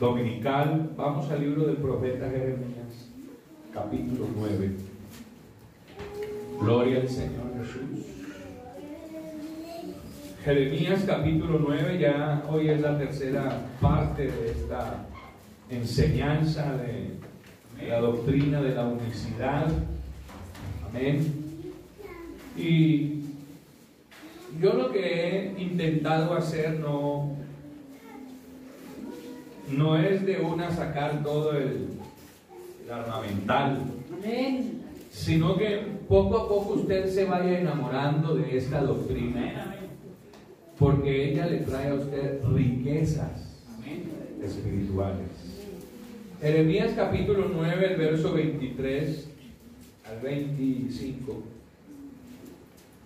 dominical. Vamos al libro del profeta Jeremías, capítulo 9. Gloria al Señor Jesús. Jeremías capítulo 9, ya hoy es la tercera parte de esta enseñanza de la doctrina de la unicidad. Amén. Y yo lo que he intentado hacer no, no es de una sacar todo el, el armamental, sino que poco a poco usted se vaya enamorando de esta doctrina, porque ella le trae a usted riquezas espirituales. Jeremías capítulo 9, el verso 23 al 25,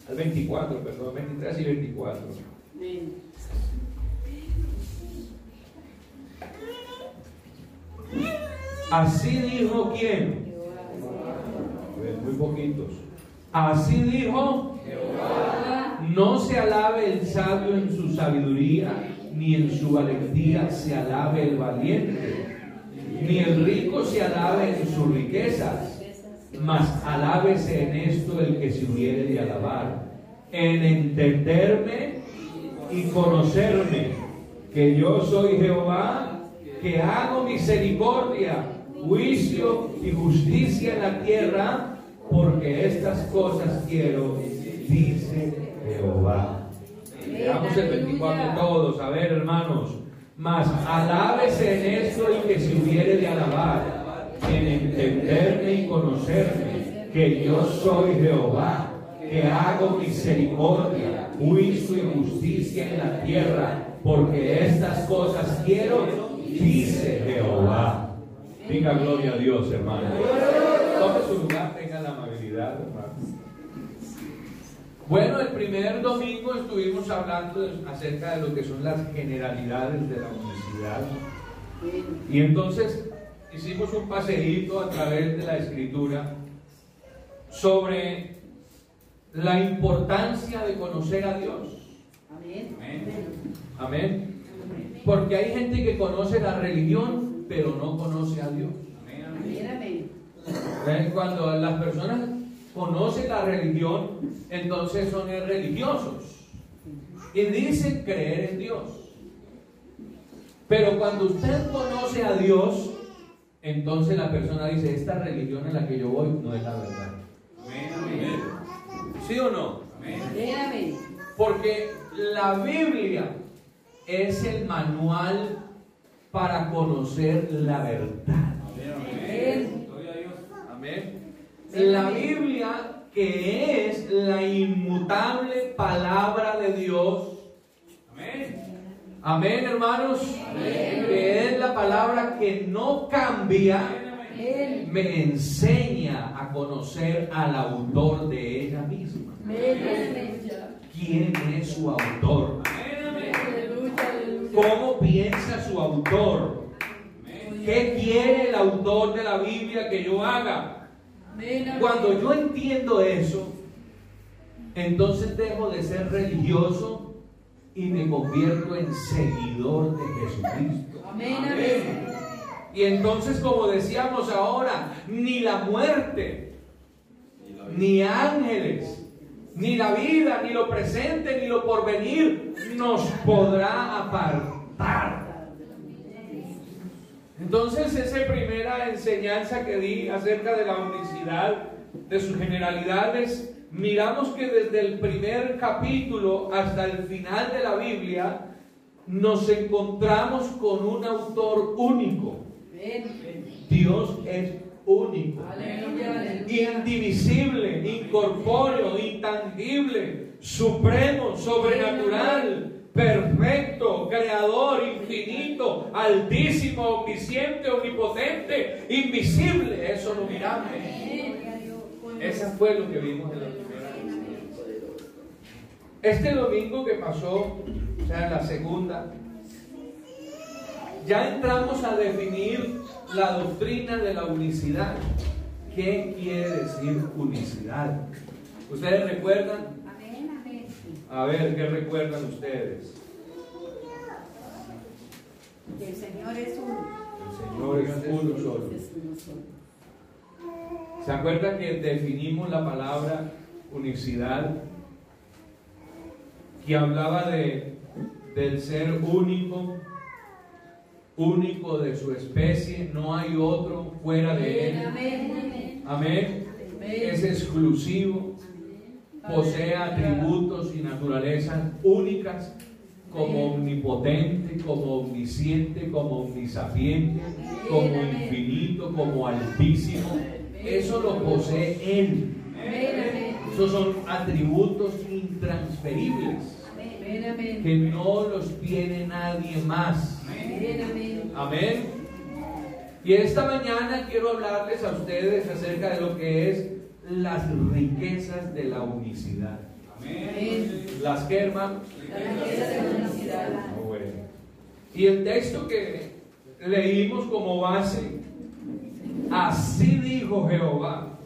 al 24, perdón, 23 y 24. Así dijo quién? Muy poquitos. Así dijo No se alabe el sabio en su sabiduría, ni en su valentía se alabe el valiente, ni el rico se alabe en sus riquezas, mas alábese en esto el que se hubiere de alabar, en entenderme y conocerme, que yo soy Jehová, que hago misericordia juicio y justicia en la tierra, porque estas cosas quiero, dice Jehová. Veamos el 24 todos, a ver hermanos. Mas alábese en esto y que se hubiere de alabar, en entenderme y conocerme, que yo soy Jehová, que hago misericordia, juicio y justicia en la tierra, porque estas cosas quiero, dice Jehová. Diga gloria a Dios, hermano. Tome su lugar, tenga la amabilidad, hermano. Bueno, el primer domingo estuvimos hablando acerca de lo que son las generalidades de la universidad. Y entonces hicimos un paseíto a través de la escritura sobre la importancia de conocer a Dios. Amén. Amén. Porque hay gente que conoce la religión pero no conoce a Dios. Cuando las personas conocen la religión, entonces son religiosos y dicen creer en Dios. Pero cuando usted conoce a Dios, entonces la persona dice, esta religión en la que yo voy no es la verdad. ¿Sí o no? Porque la Biblia es el manual para conocer la verdad. Amén. La Biblia, que es la inmutable palabra de Dios. Amén. Amén, hermanos. Que es la palabra que no cambia. Me enseña a conocer al autor de ella misma. ¿Quién es su autor? ¿Cómo piensa su autor? ¿Qué quiere el autor de la Biblia que yo haga? Cuando yo entiendo eso, entonces dejo de ser religioso y me convierto en seguidor de Jesucristo. Amén. Y entonces, como decíamos ahora, ni la muerte, ni ángeles, ni la vida, ni lo presente, ni lo porvenir nos podrá apartar. Entonces esa primera enseñanza que di acerca de la unicidad, de sus generalidades, miramos que desde el primer capítulo hasta el final de la Biblia nos encontramos con un autor único. Dios es único, indivisible, incorpóreo, intangible, supremo, sobrenatural, perfecto, creador, infinito, altísimo, omnisciente, omnipotente, invisible. Eso lo miramos. Eso fue lo que vimos en la primera Este domingo que pasó, o sea, en la segunda, ya entramos a definir la doctrina de la unicidad. ¿Qué quiere decir unicidad? ¿Ustedes recuerdan? A ver, ¿qué recuerdan ustedes? El Señor es uno. El Señor es uno solo. ¿Se acuerdan que definimos la palabra unicidad? Que hablaba de, del ser único, único de su especie, no hay otro fuera de él. Amén. Es exclusivo, posee atributos y naturalezas únicas como omnipotente, como omnisciente, como omnisapiente, como infinito, como altísimo. Eso lo posee Él. Esos son atributos intransferibles que no los tiene nadie más. Amén. Y esta mañana quiero hablarles a ustedes acerca de lo que es las riquezas de la unicidad. Amén. ¿Las que, hermanos? Y el texto que leímos como base, así dijo Jehová,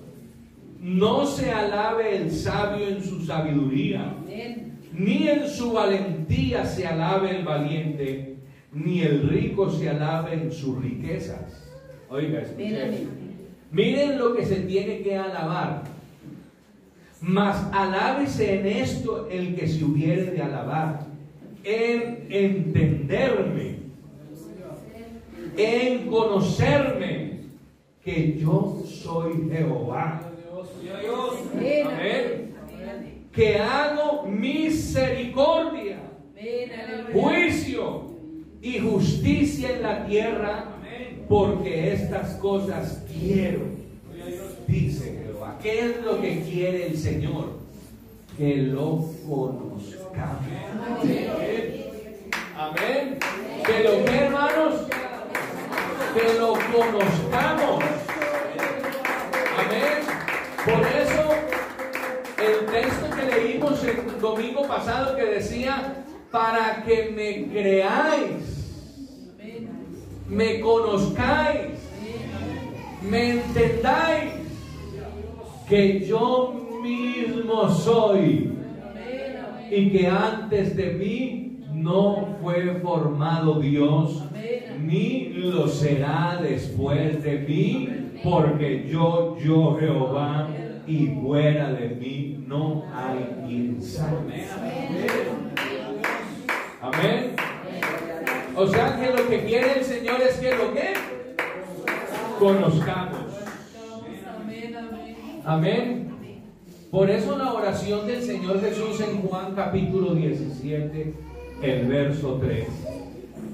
no se alabe el sabio en su sabiduría, ni en su valentía se alabe el valiente, ni el rico se alabe en sus riquezas. Oiga, Miren lo que se tiene que alabar. Mas alábese en esto el que se hubiere de alabar, en entenderme, en conocerme, que yo soy Jehová. Amén. Que hago misericordia, juicio y justicia en la tierra, porque estas cosas quiero, dice Jehová. ¿Qué es lo que quiere el Señor? Que lo conozcamos. Amén. Que lo que hermanos, que lo conozcamos. Amén. El domingo pasado que decía, para que me creáis, me conozcáis, me entendáis, que yo mismo soy y que antes de mí no fue formado Dios, ni lo será después de mí, porque yo, yo Jehová, y fuera de mí no hay quien Amén. O sea que lo que quiere el Señor es que lo que conozcamos. Amén. Por eso la oración del Señor Jesús en Juan capítulo 17, el verso 3.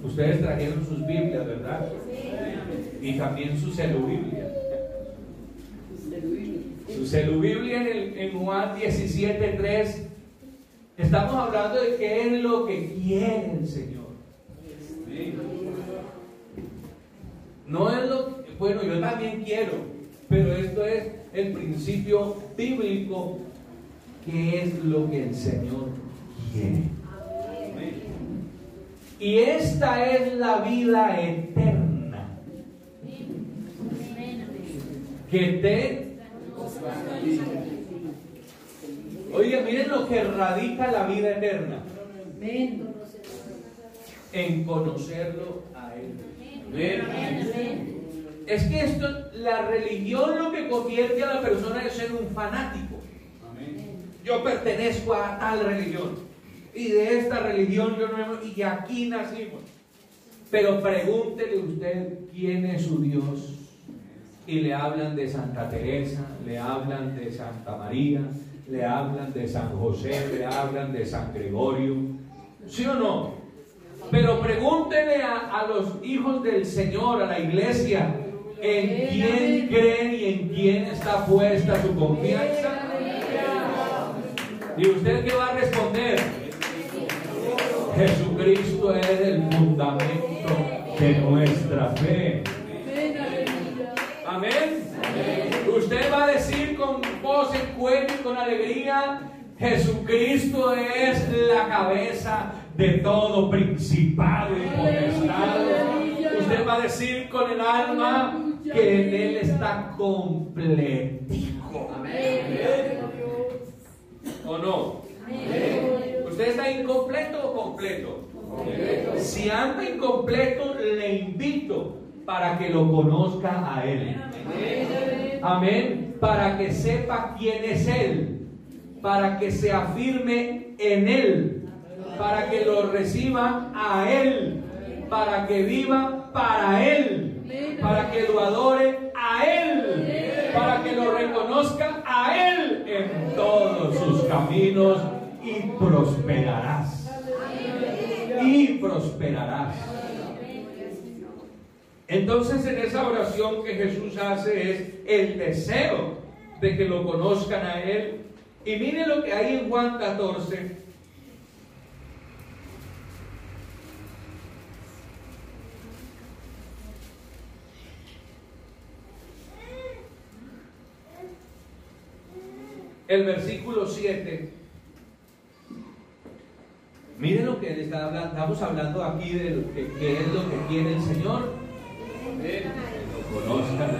Ustedes trajeron sus Biblias, ¿verdad? Y también su celubiblia. Su celubiblia en, en Juan 17, 3 Estamos hablando de qué es lo que quiere el Señor. No es lo bueno, yo también quiero, pero esto es el principio bíblico que es lo que el Señor quiere. Y esta es la vida eterna. Que te Oiga, miren lo que radica la vida eterna. En conocerlo a Él. Es que esto, la religión lo que convierte a la persona es ser un fanático. Yo pertenezco a tal religión. Y de esta religión yo no y aquí nacimos. Pero pregúntele usted quién es su Dios. Y le hablan de Santa Teresa, le hablan de Santa María, le hablan de San José, le hablan de San Gregorio. ¿Sí o no? Pero pregúntele a, los hijos del Señor, a la iglesia, en quién creen y en quién está puesta su confianza. ¿Y usted qué va a responder? Jesucristo es el fundamento de nuestra fe. Con voz en cuello y con alegría, Jesucristo es la cabeza de todo principado y potestad. Usted va a decir con el alma que en Él está completico. Amén. ¿O no? ¿Usted está incompleto o completo? Si anda incompleto, le invito para que lo conozca a Él. Amén. Para que sepa quién es Él. Para que se afirme en Él. Para que lo reciba a Él. Para que viva para Él. Para que lo adore a Él. Para que lo reconozca a Él en todos sus caminos. Y prosperarás. Y prosperarás. Entonces en esa oración que Jesús hace es el deseo de que lo conozcan a Él. Y mire lo que hay en Juan 14. El versículo 7. Miren lo que está hablando. Estamos hablando aquí de lo que, que es lo que quiere el Señor lo conozcan.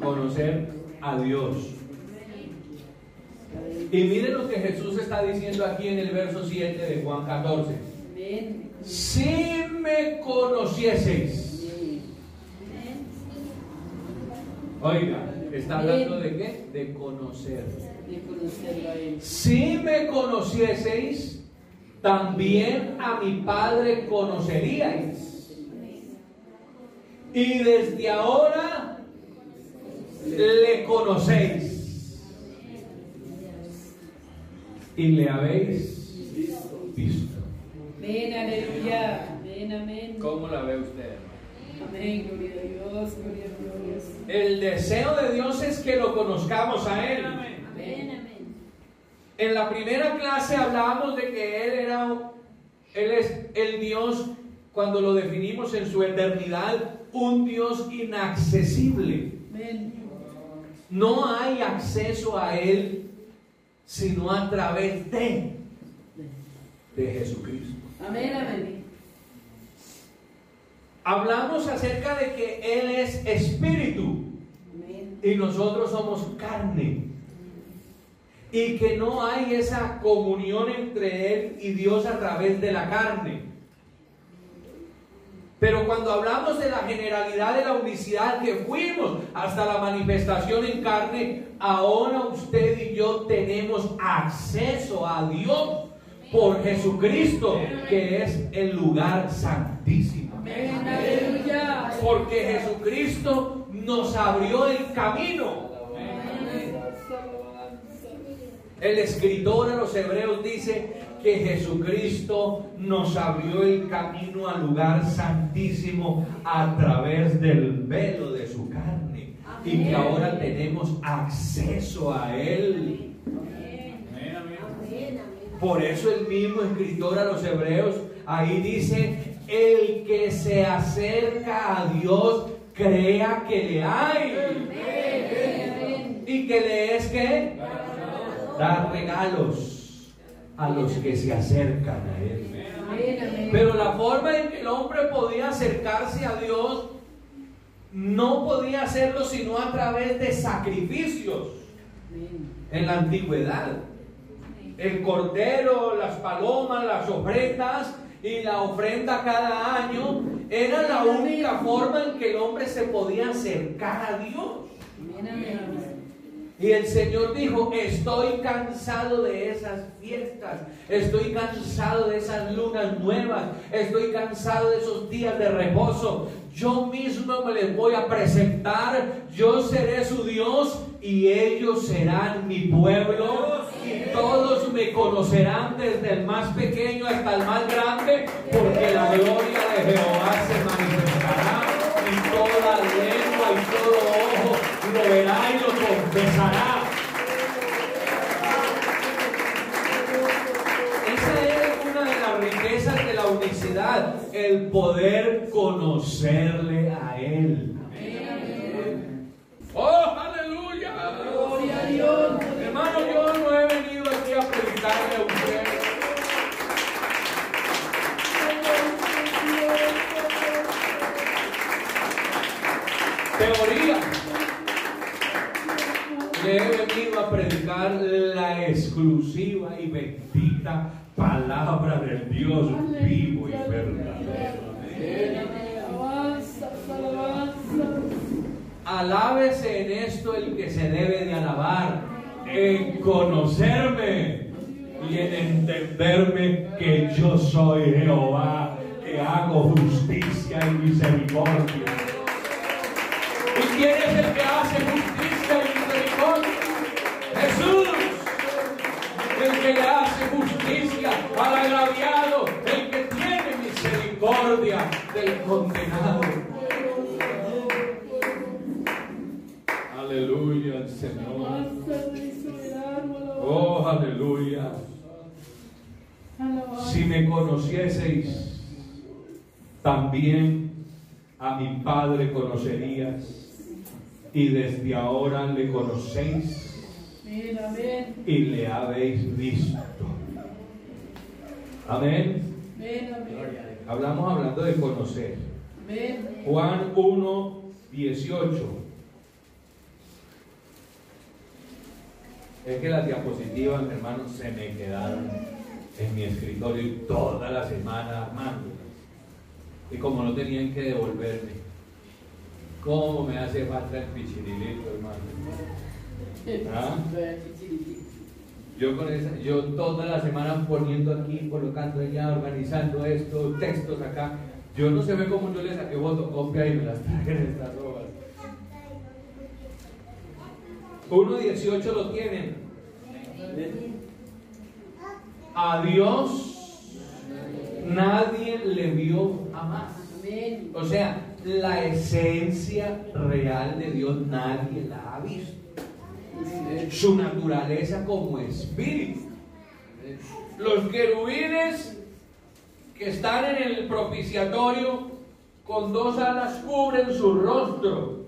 Conocer a Dios. Y miren lo que Jesús está diciendo aquí en el verso 7 de Juan 14. Si me conocieseis. Oiga, está hablando de qué? De conocer. Si me conocieseis, también a mi Padre conoceríais. Y desde ahora le conocéis. Y le habéis visto. Ven, aleluya. Ven, amén. ¿Cómo la ve usted? Amén, gloria a Dios, gloria a Dios. El deseo de Dios es que lo conozcamos a Él. Amén. En la primera clase hablábamos de que Él era, Él es el Dios, cuando lo definimos en su eternidad, un Dios inaccesible. No hay acceso a Él sino a través de, de Jesucristo. Amén, amén. Hablamos acerca de que Él es espíritu y nosotros somos carne y que no hay esa comunión entre Él y Dios a través de la carne. Pero cuando hablamos de la generalidad de la unicidad que fuimos hasta la manifestación en carne, ahora usted y yo tenemos acceso a Dios por Jesucristo, que es el lugar santísimo. Porque Jesucristo nos abrió el camino el escritor a los hebreos dice que Jesucristo nos abrió el camino al lugar santísimo a través del velo de su carne y que ahora tenemos acceso a Él. Por eso el mismo escritor a los hebreos ahí dice, el que se acerca a Dios crea que le hay. Y que le es que dar regalos a los que se acercan a Él. Pero la forma en que el hombre podía acercarse a Dios no podía hacerlo sino a través de sacrificios en la antigüedad. El cordero, las palomas, las ofrendas y la ofrenda cada año era la única forma en que el hombre se podía acercar a Dios. Y el Señor dijo, estoy cansado de esas fiestas, estoy cansado de esas lunas nuevas, estoy cansado de esos días de reposo. Yo mismo me les voy a presentar, yo seré su Dios y ellos serán mi pueblo y todos me conocerán desde el más pequeño hasta el más grande, porque la gloria de Jehová se manifestará y toda lengua y todo verá y lo confesará. Esa es una de las riquezas de la unicidad, el poder conocerle a Él. ¡Oh, aleluya! ¡Gloria a Dios! Hermano, yo no he venido aquí a predicarle a usted. Le he venido a predicar la exclusiva y bendita palabra del Dios vivo y verdadero. Alábese en esto el que se debe de alabar, en conocerme y en entenderme que yo soy Jehová, que hago justicia y misericordia. ¿Y quién es el al agraviado, el que tiene misericordia del condenado. Aleluya al Señor. Oh, aleluya. Si me conocieseis, también a mi Padre conocerías. Y desde ahora le conocéis y le habéis visto. Amén. Hablamos hablando de conocer. Juan 1, 18. Es que las diapositivas, hermanos, se me quedaron en mi escritorio toda la semana armando. Y como no tenían que devolverme, ¿cómo me hace falta el pichirilito, hermano? ¿Ah? Yo, con esa, yo toda la semana poniendo aquí, colocando allá, organizando esto, textos acá. Yo no sé cómo yo le saqué fotocopia y me las traje en estas robas. 1.18 lo tienen. A Dios nadie le vio jamás. O sea, la esencia real de Dios nadie la ha visto. Su naturaleza como espíritu. Los querubines que están en el propiciatorio con dos alas cubren su rostro.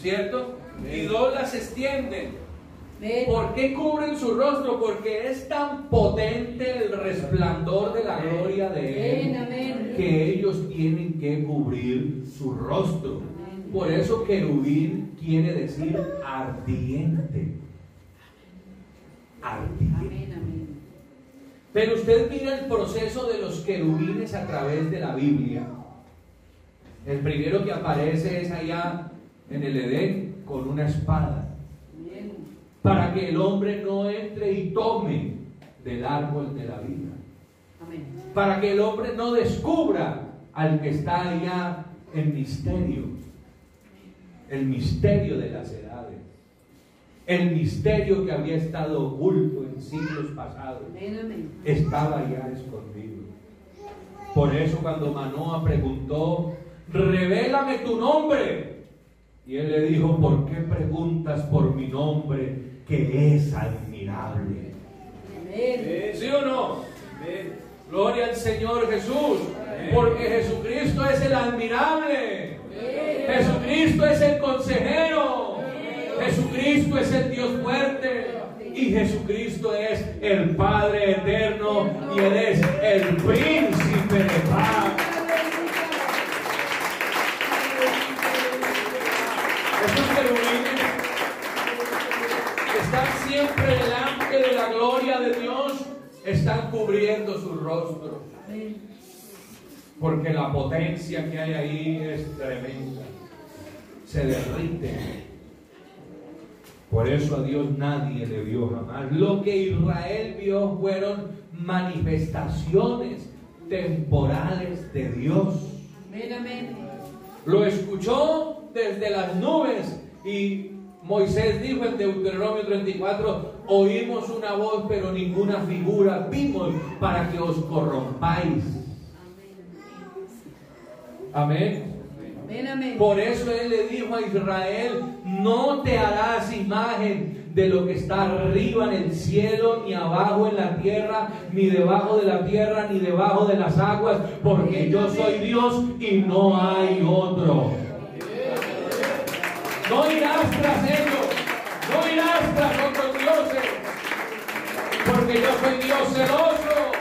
¿Cierto? y dos las extienden. ¿Por qué cubren su rostro? Porque es tan potente el resplandor de la gloria de Él que ellos tienen que cubrir su rostro. Por eso querubín quiere decir ardiente. Ardiente. Pero usted mira el proceso de los querubines a través de la Biblia. El primero que aparece es allá en el Edén, con una espada para que el hombre no entre y tome del árbol de la vida. Para que el hombre no descubra al que está allá en misterio. El misterio de las edades. El misterio que había estado oculto en siglos pasados. Estaba ya escondido. Por eso cuando Manoa preguntó, revélame tu nombre. Y él le dijo, ¿por qué preguntas por mi nombre que es admirable? ¿Sí o no? Gloria al Señor Jesús, porque Jesucristo es el admirable. Jesucristo es el consejero. Jesucristo es el Dios fuerte. Y Jesucristo es el Padre eterno y Él es el príncipe de paz. siempre delante de la gloria de Dios están cubriendo su rostro. Porque la potencia que hay ahí es tremenda. Se derrite. Por eso a Dios nadie le vio jamás. Lo que Israel vio fueron manifestaciones temporales de Dios. Lo escuchó desde las nubes y Moisés dijo en Deuteronomio 34, oímos una voz pero ninguna figura vimos para que os corrompáis. Amén. Por eso él le dijo a Israel, no te harás imagen de lo que está arriba en el cielo, ni abajo en la tierra, ni debajo de la tierra, ni debajo de las aguas, porque yo soy Dios y no hay otro. No irás tras ellos, no irás tras otros dioses, porque yo soy Dios celoso,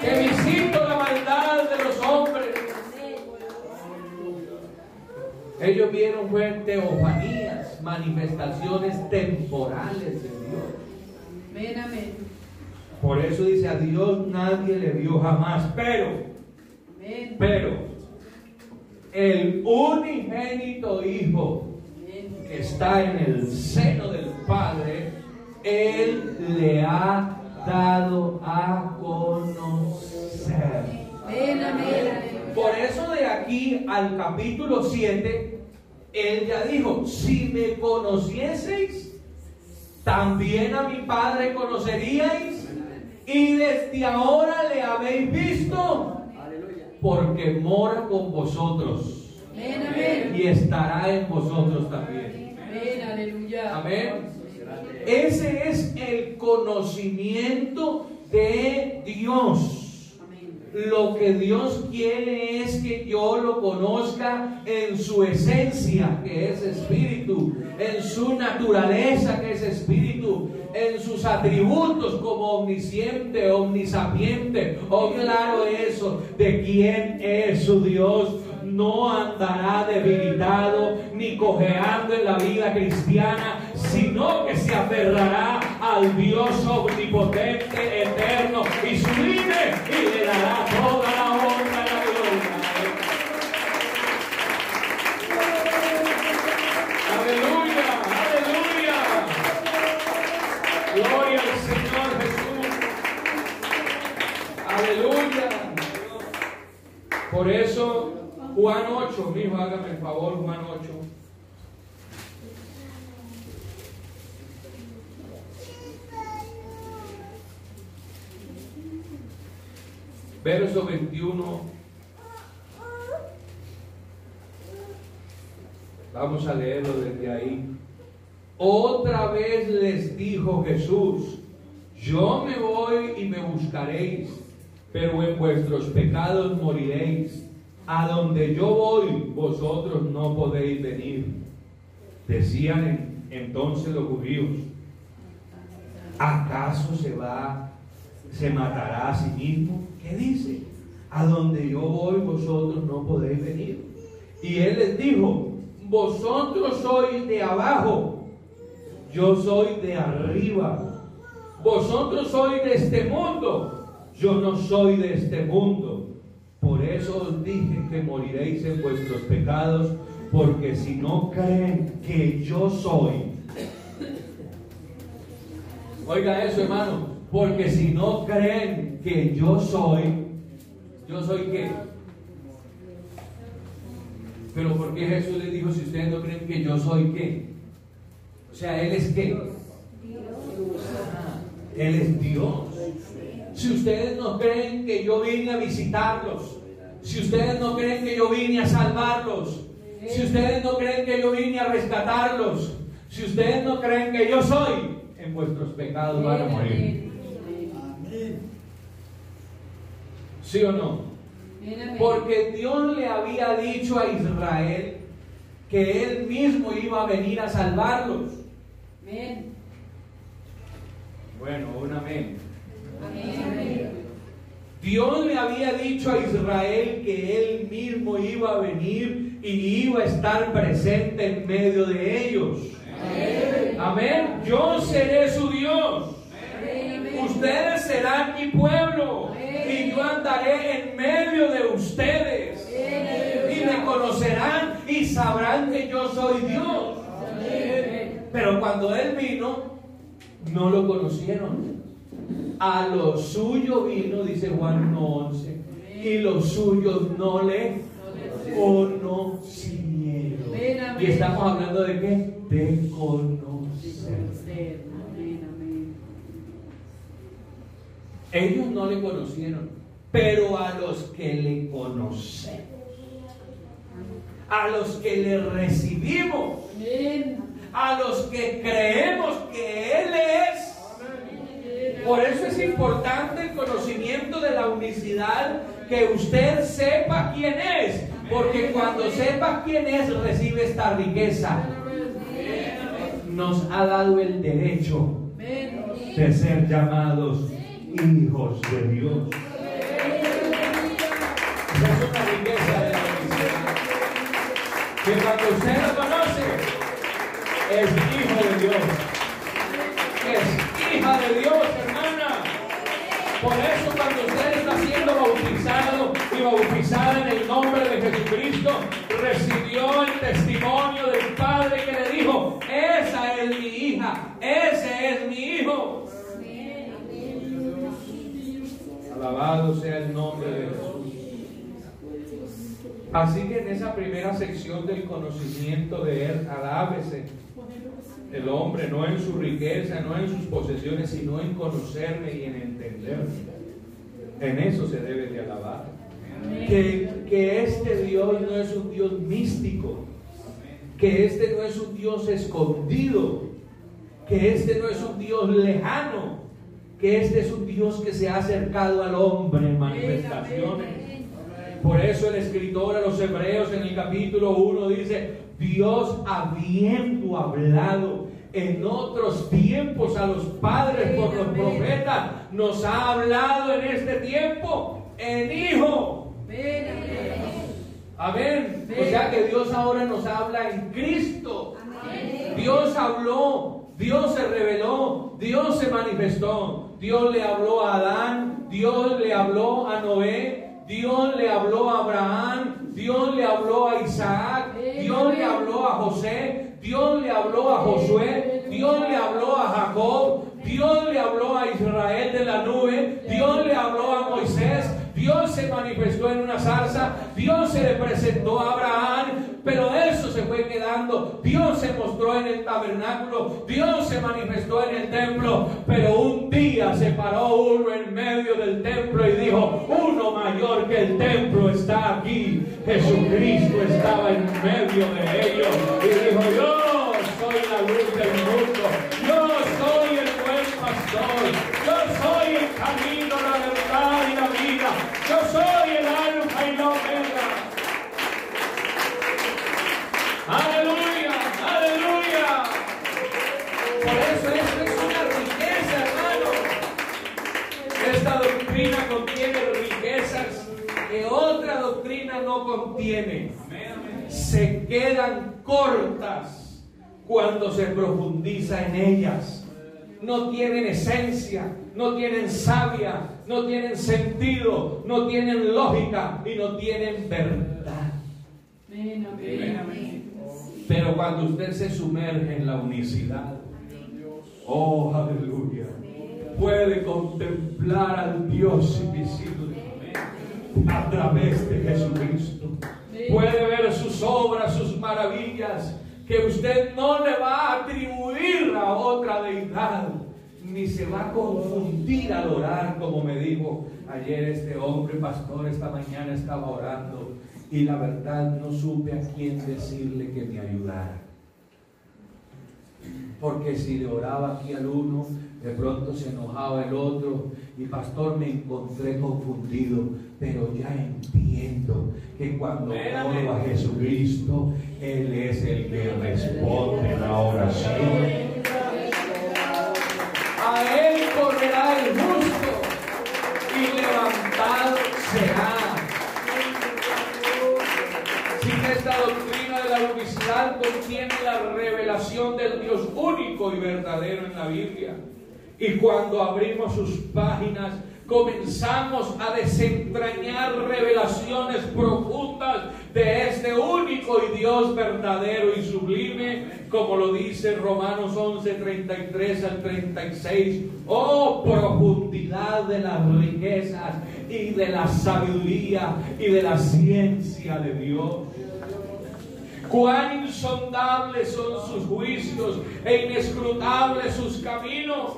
que visito la maldad de los hombres. Ellos vieron fue teofanías, manifestaciones temporales de Dios. Amén, amén. Por eso dice, a Dios nadie le vio jamás, pero, Amén. pero, el unigénito Hijo que está en el seno del Padre, Él le ha dado a conocer. Amén, amén. Por eso de aquí al capítulo 7, Él ya dijo, si me conocieseis, también a mi Padre conoceríais, y desde ahora le habéis visto, porque mora con vosotros y estará en vosotros también. Amén. Ese es el conocimiento de Dios. Lo que Dios quiere es que yo lo conozca en su esencia, que es espíritu, en su naturaleza, que es espíritu, en sus atributos como omnisciente, omnisapiente. Oh, claro eso, de quién es su Dios. No andará debilitado ni cojeando en la vida cristiana, sino que se aferrará al Dios omnipotente, eterno y sublime y le toda la honra y la gloria. Aleluya, aleluya. Gloria al Señor Jesús. Aleluya. Por eso, Juan 8, mi hijo, hágame el favor, Juan 8. Verso 21. Vamos a leerlo desde ahí. Otra vez les dijo Jesús, yo me voy y me buscaréis, pero en vuestros pecados moriréis. A donde yo voy, vosotros no podéis venir. Decían en- entonces los judíos, ¿acaso se va, se matará a sí mismo? ¿Qué dice? A donde yo voy, vosotros no podéis venir. Y él les dijo, vosotros sois de abajo, yo soy de arriba. Vosotros sois de este mundo, yo no soy de este mundo. Por eso os dije que moriréis en vuestros pecados, porque si no creen que yo soy, oiga eso hermano, porque si no creen que yo soy, yo soy qué? Pero ¿por qué Jesús les dijo si ustedes no creen que yo soy qué? O sea, Él es qué? Él es Dios. Si ustedes no creen que yo vine a visitarlos, si ustedes no creen que yo vine a salvarlos, si ustedes no creen que yo vine a rescatarlos, si ustedes no creen que yo soy, en vuestros pecados van a morir. ¿Sí o no? Porque Dios le había dicho a Israel que Él mismo iba a venir a salvarlos. Amén. Bueno, un amén. Dios le había dicho a Israel que Él mismo iba a venir y iba a estar presente en medio de ellos. Amén. Yo seré su Dios. Amén. Ustedes serán mi pueblo. Yo andaré en medio de ustedes. Y me conocerán y sabrán que yo soy Dios. Pero cuando Él vino, no lo conocieron. A lo suyo vino, dice Juan 11, y los suyos no le conocieron. Y estamos hablando de qué? De conocer. Ellos no le conocieron, pero a los que le conocemos, a los que le recibimos, a los que creemos que Él es. Por eso es importante el conocimiento de la unicidad, que usted sepa quién es, porque cuando sepa quién es recibe esta riqueza. Nos ha dado el derecho de ser llamados hijos de Dios. Que cuando usted lo conoce, es hijo de Dios. Es hija de Dios, hermana. Por eso cuando usted está siendo bautizado y bautizada en el nombre de Jesucristo, recibió el testimonio del Padre que le dijo, esa es mi hija, ese es mi hijo. Alabado sea el nombre de Jesús. Así que en esa primera sección del conocimiento de Él, alábese el hombre, no en su riqueza, no en sus posesiones, sino en conocerme y en entenderme. En eso se debe de alabar. Que, que este Dios no es un Dios místico, que este no es un Dios escondido, que este no es un Dios lejano, que este es un Dios que se ha acercado al hombre en manifestaciones. Por eso el escritor a los hebreos en el capítulo 1 dice, Dios habiendo hablado en otros tiempos a los padres por los profetas, nos ha hablado en este tiempo en Hijo. Amén. O sea que Dios ahora nos habla en Cristo. Dios habló, Dios se reveló, Dios se manifestó. Dios le habló a Adán, Dios le habló a Noé, Dios le habló a Abraham, Dios le habló a Isaac, Dios le habló a José, Dios le habló a Josué, Dios le habló a Jacob, Dios le habló a Israel de la nube, Dios le habló a Moisés, Dios se manifestó en una zarza, Dios se le presentó a Abraham, pero eso se fue quedando. Dios se mostró en el tabernáculo, Dios se manifestó en el templo, pero un día se paró uno en medio del templo y dijo, uno mayor que el templo está aquí. Jesucristo estaba en medio de ellos y dijo, yo soy la luz del mundo, yo soy el buen pastor, camino, la verdad y la vida, yo soy el alfa y la omega. Aleluya, aleluya. Por eso esto es una riqueza, hermano. Esta doctrina contiene riquezas que otra doctrina no contiene. Se quedan cortas cuando se profundiza en ellas. No tienen esencia, no tienen sabia, no tienen sentido, no tienen lógica y no tienen verdad. Pero cuando usted se sumerge en la unicidad, oh aleluya, puede contemplar al Dios invisible a través de Jesucristo. Puede ver sus obras, sus maravillas, que usted no le va a atribuir a otra deidad, ni se va a confundir al orar, como me dijo ayer este hombre pastor, esta mañana estaba orando y la verdad no supe a quién decirle que me ayudara. Porque si le oraba aquí al uno, de pronto se enojaba el otro y pastor me encontré confundido, pero ya entiendo que cuando oro a Jesucristo, Él es el que responde la oración. A Él correrá el justo y levantado será. Si esta doctrina de la unicidad contiene la revelación del Dios único y verdadero en la Biblia. Y cuando abrimos sus páginas, comenzamos a desentrañar revelaciones profundas de este único y Dios verdadero y sublime, como lo dice Romanos 11, 33 al 36. Oh, profundidad de las riquezas y de la sabiduría y de la ciencia de Dios. Cuán insondables son sus juicios e inescrutables sus caminos.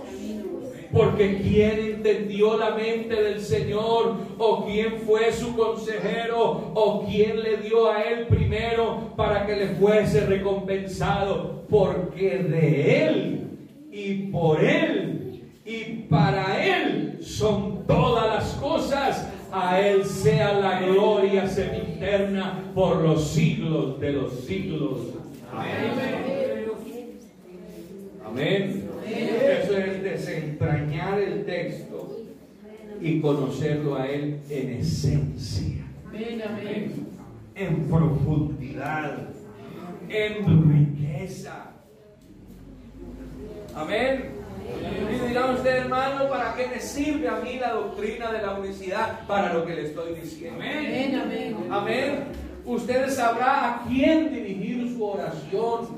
Porque ¿quién entendió la mente del Señor? ¿O quién fue su consejero? ¿O quién le dio a él primero para que le fuese recompensado? Porque de él y por él y para él son todas las cosas. A él sea la gloria sempiterna por los siglos de los siglos. Amén. Amén. Eso es desentrañar el texto y conocerlo a Él en esencia, en profundidad, en riqueza. Amén. Y dirá usted, hermano, ¿para qué me sirve a mí la doctrina de la unicidad? Para lo que le estoy diciendo. Amén, amén. Amén. Usted sabrá a quién dirigir su oración.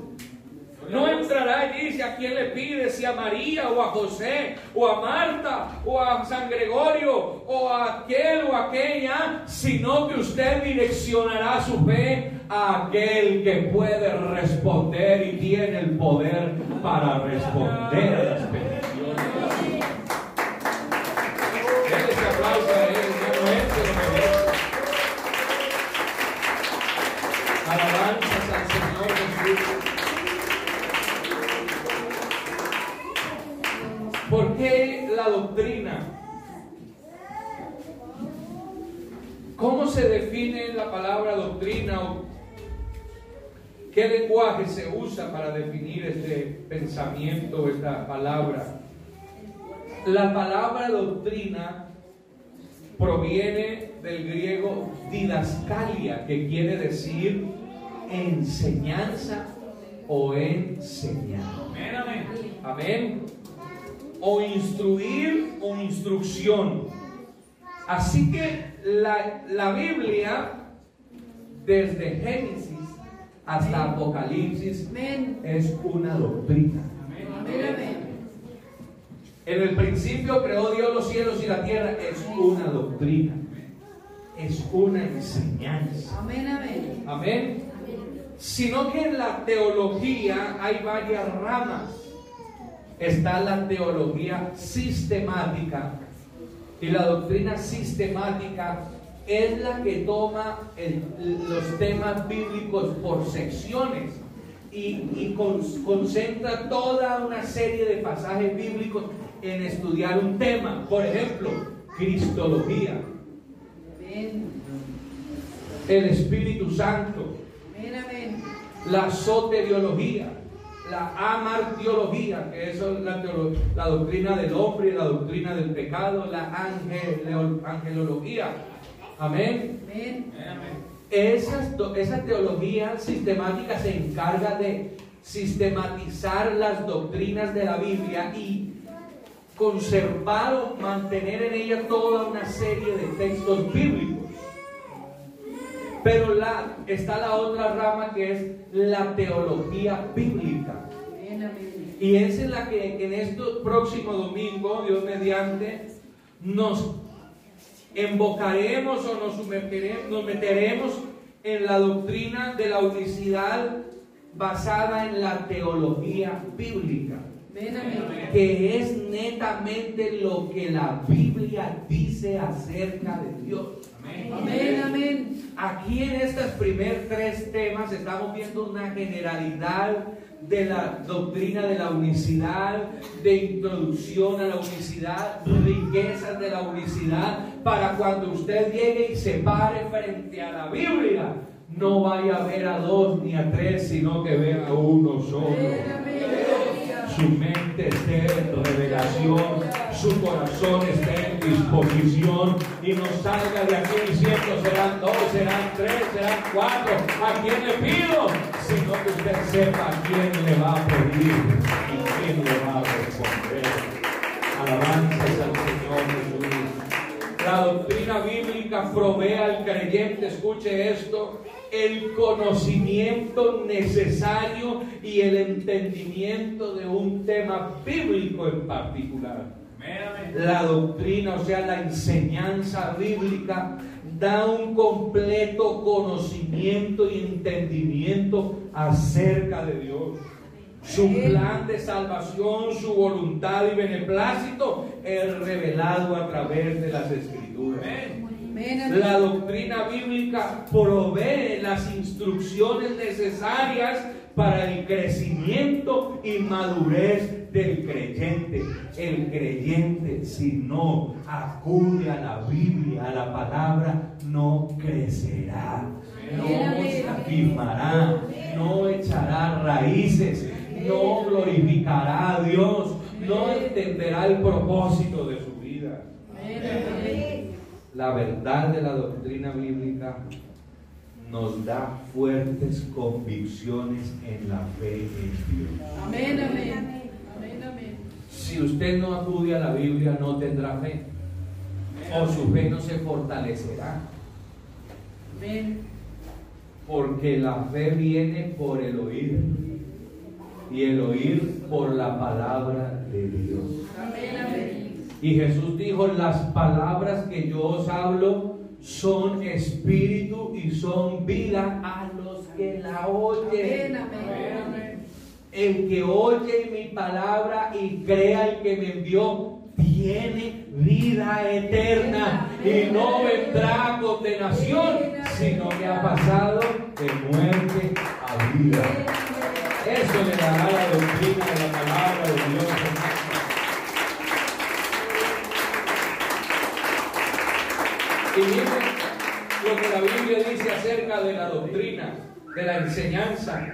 No entrará y dice a quién le pide, si a María o a José o a Marta o a San Gregorio o a aquel o aquella, sino que usted direccionará su fe a aquel que puede responder y tiene el poder para responder a las doctrina? ¿Cómo se define la palabra doctrina qué lenguaje se usa para definir este pensamiento, esta palabra? La palabra doctrina proviene del griego didascalia, que quiere decir enseñanza o enseñar. Amén, amén. O instruir o instrucción. Así que la, la Biblia, desde Génesis hasta Apocalipsis, Amén. es una doctrina. Amén, amén. En el principio creó Dios los cielos y la tierra, es una doctrina. Es una enseñanza. Amén, amén. Amén. Sino que en la teología hay varias ramas. Está la teología sistemática. Y la doctrina sistemática es la que toma el- los temas bíblicos por secciones y, y con- concentra toda una serie de pasajes bíblicos en estudiar un tema. Por ejemplo, Cristología, el Espíritu Santo, la soteriología, la amartiología, que eso es la, la doctrina del hombre y la doctrina del pecado, la angelología. Amén. Amén. Esas esa teología sistemática se encarga de sistematizar las doctrinas de la Biblia y conservar o mantener en ella toda una serie de textos bíblicos. Pero la, está la otra rama que es la teología bíblica. Y es en la que en este próximo domingo, Dios mediante, nos embocaremos o nos nos meteremos en la doctrina de la unicidad basada en la teología bíblica, que es netamente lo que la Biblia dice acerca de Dios. Amén. Amén, amén. Aquí en estos primeros tres temas estamos viendo una generalidad de la doctrina de la unicidad, de introducción a la unicidad, riquezas de la unicidad, para cuando usted llegue y se pare frente a la Biblia, no vaya a ver a dos ni a tres, sino que vea a uno solo su mente esté en revelación, su corazón esté en disposición y no salga de aquí diciendo serán dos, serán tres, serán cuatro, a quién le pido, sino que usted sepa a quién le va a pedir y quién le va a responder. Alabanzas al Señor Jesús. La doctrina bíblica provee al creyente, escuche esto, el conocimiento necesario y el entendimiento de un tema bíblico en particular. La doctrina, o sea, la enseñanza bíblica, da un completo conocimiento y entendimiento acerca de Dios. Su plan de salvación, su voluntad y beneplácito es revelado a través de las escrituras. La doctrina bíblica provee las instrucciones necesarias para el crecimiento y madurez del creyente. El creyente, si no acude a la Biblia, a la palabra, no crecerá, no se afirmará, no echará raíces, no glorificará a Dios, no entenderá el propósito de su vida. La verdad de la doctrina bíblica nos da fuertes convicciones en la fe en Dios. Amén, amén. Amén, Si usted no acude a la Biblia, no tendrá fe. O su fe no se fortalecerá. Porque la fe viene por el oír. Y el oír por la palabra de Dios. Y Jesús dijo, las palabras que yo os hablo son espíritu y son vida a los que la oyen. El que oye mi palabra y crea el que me envió, tiene vida eterna y no vendrá condenación, sino que ha pasado de muerte a vida. Eso le dará la doctrina de la palabra de Dios. Y miren lo que la Biblia dice acerca de la doctrina, de la enseñanza.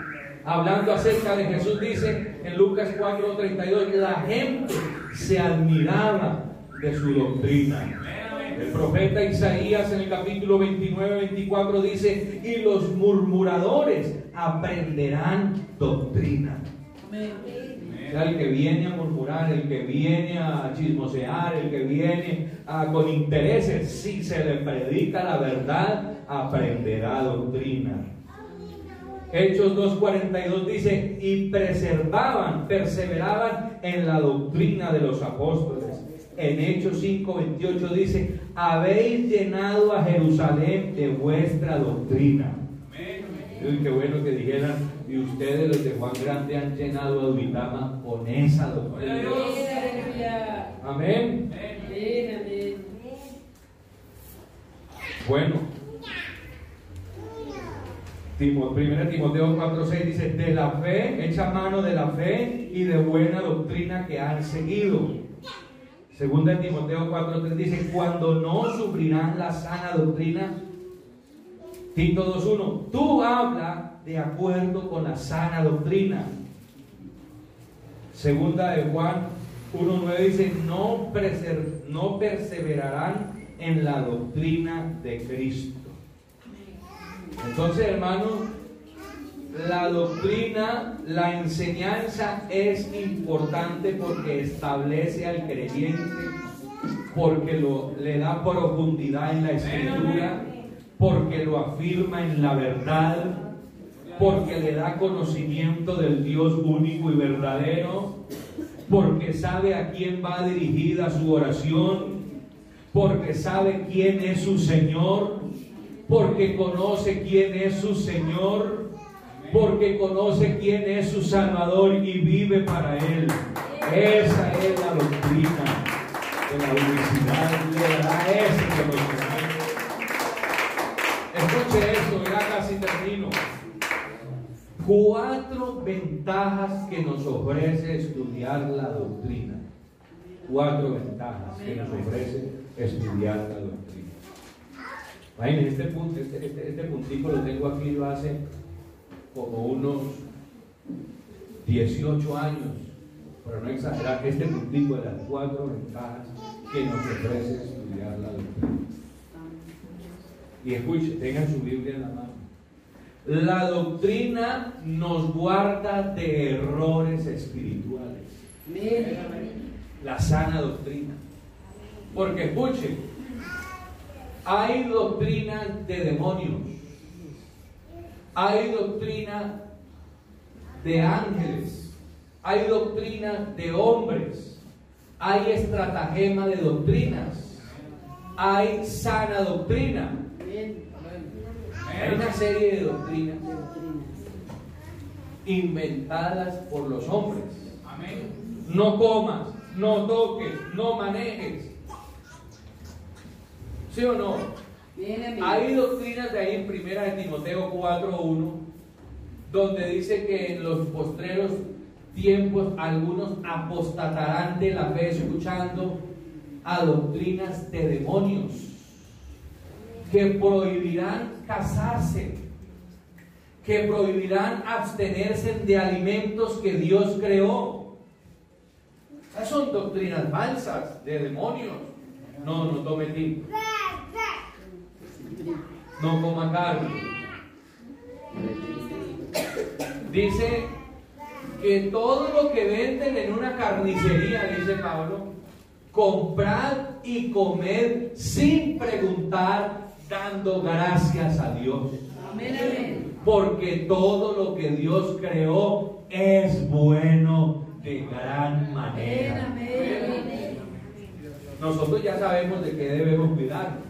Hablando acerca de Jesús, dice en Lucas 4:32, la gente se admiraba de su doctrina. El profeta Isaías en el capítulo 29, 24 dice, y los murmuradores aprenderán doctrina. el que viene a murmurar, el que viene a chismosear, el que viene a, con intereses, si se le predica la verdad, aprenderá doctrina. Hechos 2.42 dice, y preservaban, perseveraban en la doctrina de los apóstoles en Hechos 5:28 dice, habéis llenado a Jerusalén de vuestra doctrina. Amén. Qué bueno que dijeran, y ustedes los de Juan Grande han llenado a Duitama con esa doctrina. Amén. Amén. Bueno. Primera Timoteo 4:6 dice, de la fe, echa mano de la fe y de buena doctrina que han seguido Segunda Timoteo 4.3 dice, cuando no sufrirán la sana doctrina. Tito 2.1, tú habla de acuerdo con la sana doctrina. Segunda de Juan 1.9 dice, no, no perseverarán en la doctrina de Cristo. Entonces, hermanos, la doctrina, la enseñanza es importante porque establece al creyente, porque lo, le da profundidad en la escritura, porque lo afirma en la verdad, porque le da conocimiento del Dios único y verdadero, porque sabe a quién va dirigida su oración, porque sabe quién es su Señor, porque conoce quién es su Señor porque conoce quién es su Salvador y vive para Él. Esa es la doctrina de la universidad. Le da ese. Escuche esto, ya casi termino. Cuatro ventajas que nos ofrece estudiar la doctrina. Cuatro ventajas que nos ofrece estudiar la doctrina. este, punto, este, este, este puntito lo tengo aquí, lo hace como unos 18 años, para no exagerar, este puntito de las cuatro ventajas que nos ofrece estudiar la doctrina. Y escuche, tengan su Biblia en la mano. La doctrina nos guarda de errores espirituales. La sana doctrina. Porque escuche, hay doctrinas de demonios hay doctrina de ángeles, hay doctrina de hombres, hay estratagema de doctrinas, hay sana doctrina. Hay una serie de doctrinas inventadas por los hombres. No comas, no toques, no manejes. ¿Sí o no? Hay doctrinas de ahí en primera de Timoteo 4.1 donde dice que en los postreros tiempos algunos apostatarán de la fe escuchando a doctrinas de demonios que prohibirán casarse, que prohibirán abstenerse de alimentos que Dios creó. Esas son doctrinas falsas de demonios. No, no tome tiempo no coma carne. Dice que todo lo que venden en una carnicería, dice Pablo, comprad y comed sin preguntar, dando gracias a Dios. Porque todo lo que Dios creó es bueno de gran manera. Nosotros ya sabemos de qué debemos cuidar.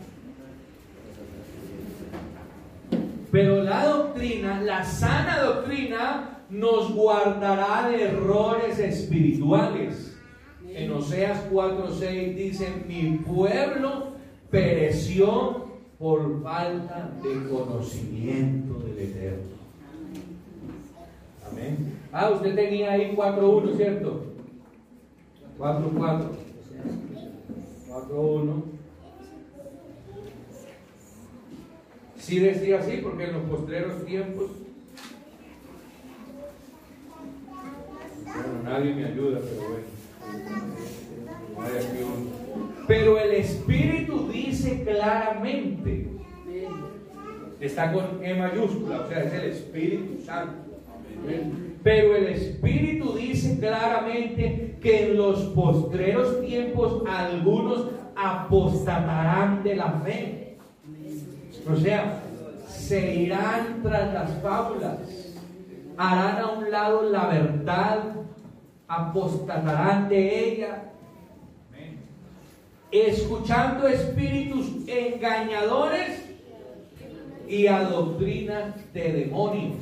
Pero la doctrina, la sana doctrina, nos guardará de errores espirituales. En Oseas 4:6 dice, mi pueblo pereció por falta de conocimiento del Eterno. Amén. Ah, usted tenía ahí 4.1, ¿cierto? 4.4. 4.1. Sí decía así, porque en los postreros tiempos. Bueno, nadie me ayuda, pero bueno. Pero el Espíritu dice claramente. Está con E mayúscula, o sea, es el Espíritu Santo. Pero el Espíritu dice claramente que en los postreros tiempos algunos apostatarán de la fe. O sea, se irán tras las fábulas, harán a un lado la verdad, apostatarán de ella, escuchando espíritus engañadores y a doctrinas de demonios.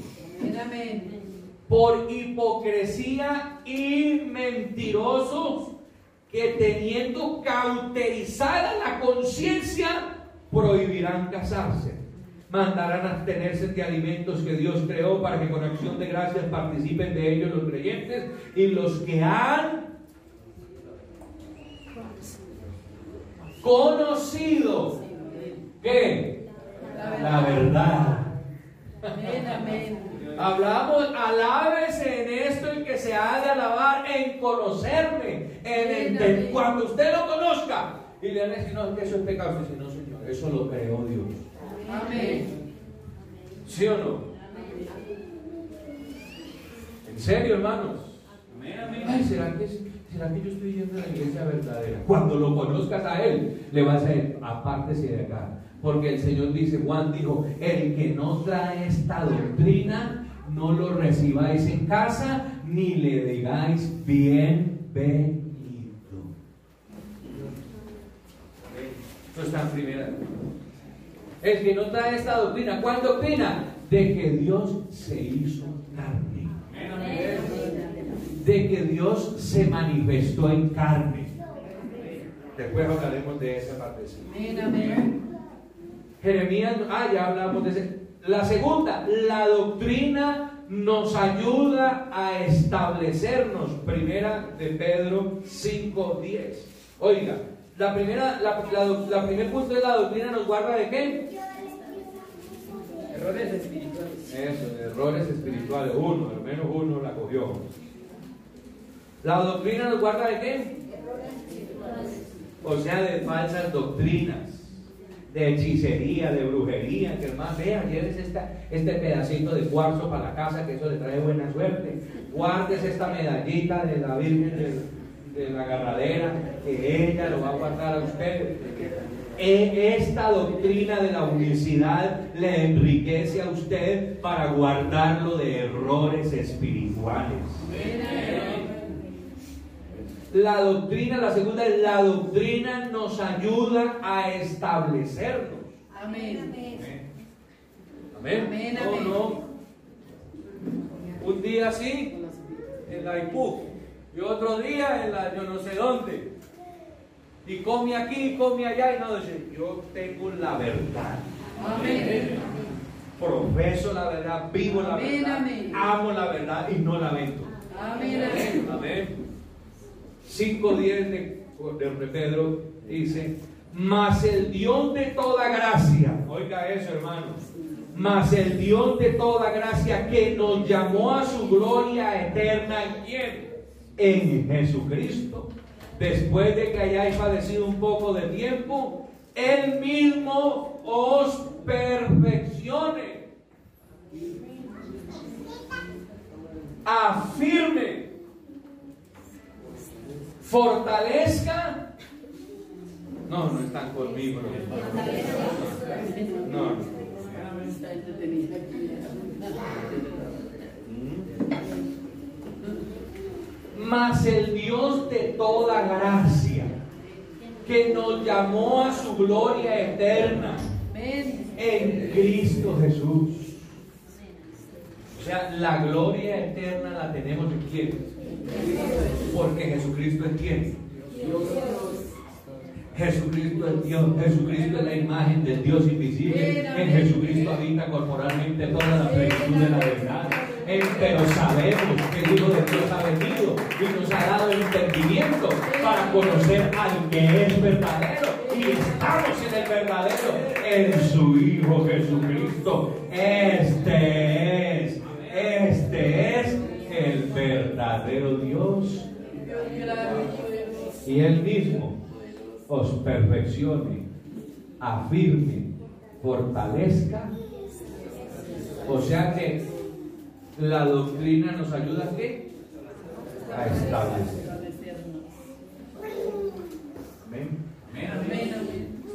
Por hipocresía y mentirosos que teniendo cauterizada la conciencia, prohibirán casarse, mandarán abstenerse de alimentos que Dios creó para que con acción de gracias participen de ellos los creyentes y los que han conocido que la verdad. Hablamos, alabes en esto y que se ha de alabar en conocerme, en. Cuando usted lo conozca y le a decir, no, que eso es pecado, usted no, eso lo creó Dios. Amén. ¿Sí o no? ¿En serio, hermanos? Ay, ¿será que, ¿será que yo estoy yendo a la iglesia verdadera? Cuando lo conozcas a Él, le vas a decir, apártese de acá. Porque el Señor dice, Juan dijo, el que no trae esta doctrina, no lo recibáis en casa, ni le digáis bienvenido. No está en primera. El que no trae esta doctrina, ¿cuál doctrina? De que Dios se hizo carne. De que Dios se manifestó en carne. Después hablaremos de esa parte. Jeremías, ah, ya hablamos de ese. La segunda, la doctrina nos ayuda a establecernos. Primera de Pedro 5.10. Oiga, la primera, la, la, primer punto de la doctrina nos guarda de qué? Errores espirituales. Eso, errores espirituales. Uno, al menos uno la cogió. La doctrina nos guarda de qué? Errores espirituales. O sea, de falsas doctrinas, de hechicería, de brujería. Que hermano, vea, lleves esta, este pedacito de cuarzo para la casa, que eso le trae buena suerte. Guardes esta medallita de la Virgen del de la agarradera, que ella lo va a guardar a usted. E, esta doctrina de la unicidad le enriquece a usted para guardarlo de errores espirituales. La doctrina, la segunda es la doctrina nos ayuda a establecernos. Amén. Amén. Amén. No, Un día así, en la y otro día en la yo no sé dónde. Y come aquí, come allá y no dice, yo tengo la verdad. Amén. Profeso la verdad, vivo la verdad, amo la verdad y no la vendo. Amén. Amén. 5.10 de, de Pedro dice, mas el Dios de toda gracia, oiga eso hermanos, mas el Dios de toda gracia que nos llamó a su gloria eterna, ¿quién? En Jesucristo, después de que hayáis padecido un poco de tiempo, Él mismo os perfeccione. afirme, fortalezca. No, no están conmigo. No. no. Mas el Dios de toda gracia, que nos llamó a su gloria eterna en Cristo Jesús. O sea, la gloria eterna la tenemos en quién? Porque Jesucristo es quién? Jesucristo es Dios, Jesucristo es la imagen del Dios invisible. En Jesucristo habita corporalmente toda la plenitud de la verdad. Pero sabemos que el Hijo de Dios ha venido y nos ha dado el entendimiento para conocer al que es verdadero. Y estamos en el verdadero, en su Hijo Jesucristo. Este es, este es el verdadero Dios. Y él mismo os perfeccione, afirme, fortalezca. O sea que la doctrina nos ayuda a qué? A establecer.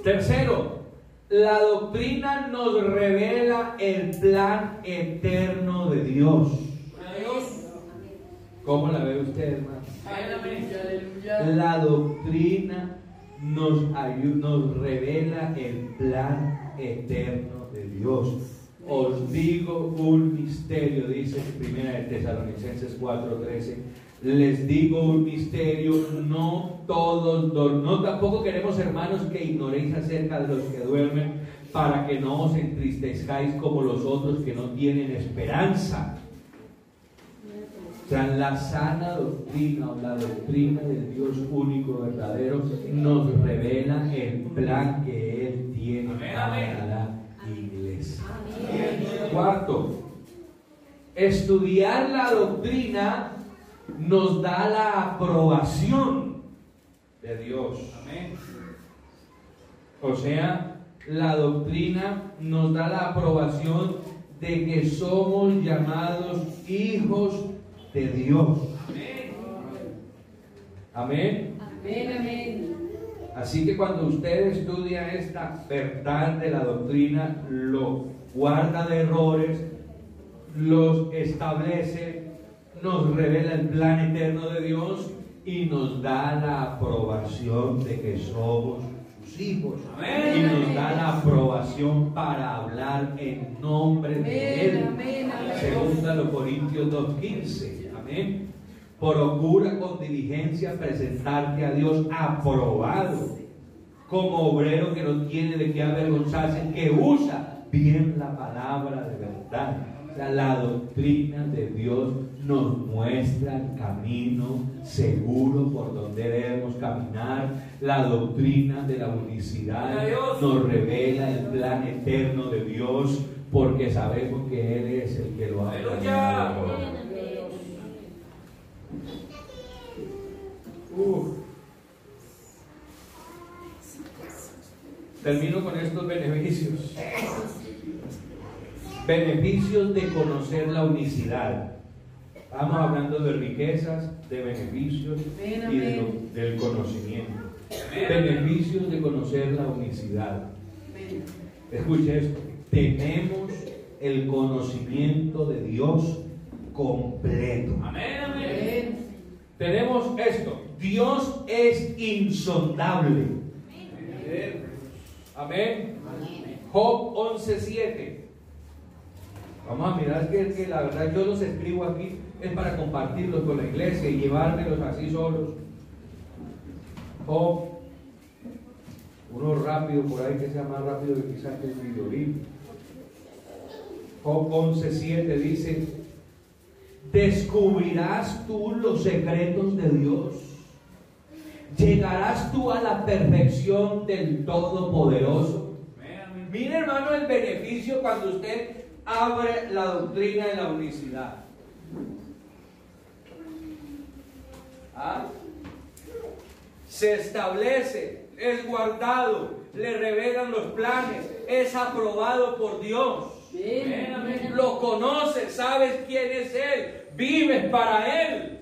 Tercero, la doctrina nos revela el plan eterno de Dios. ¿Cómo la ve usted, hermano? La doctrina nos, nos revela el plan eterno de Dios. Os digo un misterio, dice primera de Tesalonicenses 4:13. Les digo un misterio, no todos, no tampoco queremos hermanos que ignoréis acerca de los que duermen, para que no os entristezcáis como los otros que no tienen esperanza sea, la sana doctrina o la doctrina del Dios único, verdadero, nos revela el plan que Él tiene la iglesia. Cuarto, estudiar la doctrina nos da la aprobación de Dios. O sea, la doctrina nos da la aprobación de que somos llamados hijos de Dios. Amén. Amén. Amén. Así que cuando usted estudia esta verdad de la doctrina, lo guarda de errores, los establece, nos revela el plan eterno de Dios y nos da la aprobación de que somos sus hijos. Y nos da la aprobación para hablar en nombre de Él. Segunda los Corintios 2.15. Procura con diligencia presentarte a Dios aprobado, como obrero que no tiene de qué avergonzarse, que usa bien la palabra de verdad. O sea, la doctrina de Dios nos muestra el camino seguro por donde debemos caminar. La doctrina de la unicidad nos revela el plan eterno de Dios porque sabemos que Él es el que lo ha hecho. Termino con estos beneficios. Beneficios de conocer la unicidad. Estamos hablando de riquezas, de beneficios y del conocimiento. Beneficios de conocer la unicidad. Escuche esto. Tenemos el conocimiento de Dios completo. Amén, amén. Tenemos esto. Dios es insondable. Amén. Job 11.7. Vamos a mirar que, que la verdad yo los escribo aquí es para compartirlos con la iglesia y llevármelos así solos. Job, uno rápido por ahí que sea más rápido que quizás que el violín. Job 11.7 dice, descubrirás tú los secretos de Dios llegarás tú a la perfección del Todopoderoso. Mire hermano el beneficio cuando usted abre la doctrina de la unicidad. ¿Ah? Se establece, es guardado, le revelan los planes, es aprobado por Dios. Lo conoces, sabes quién es Él, vives para Él.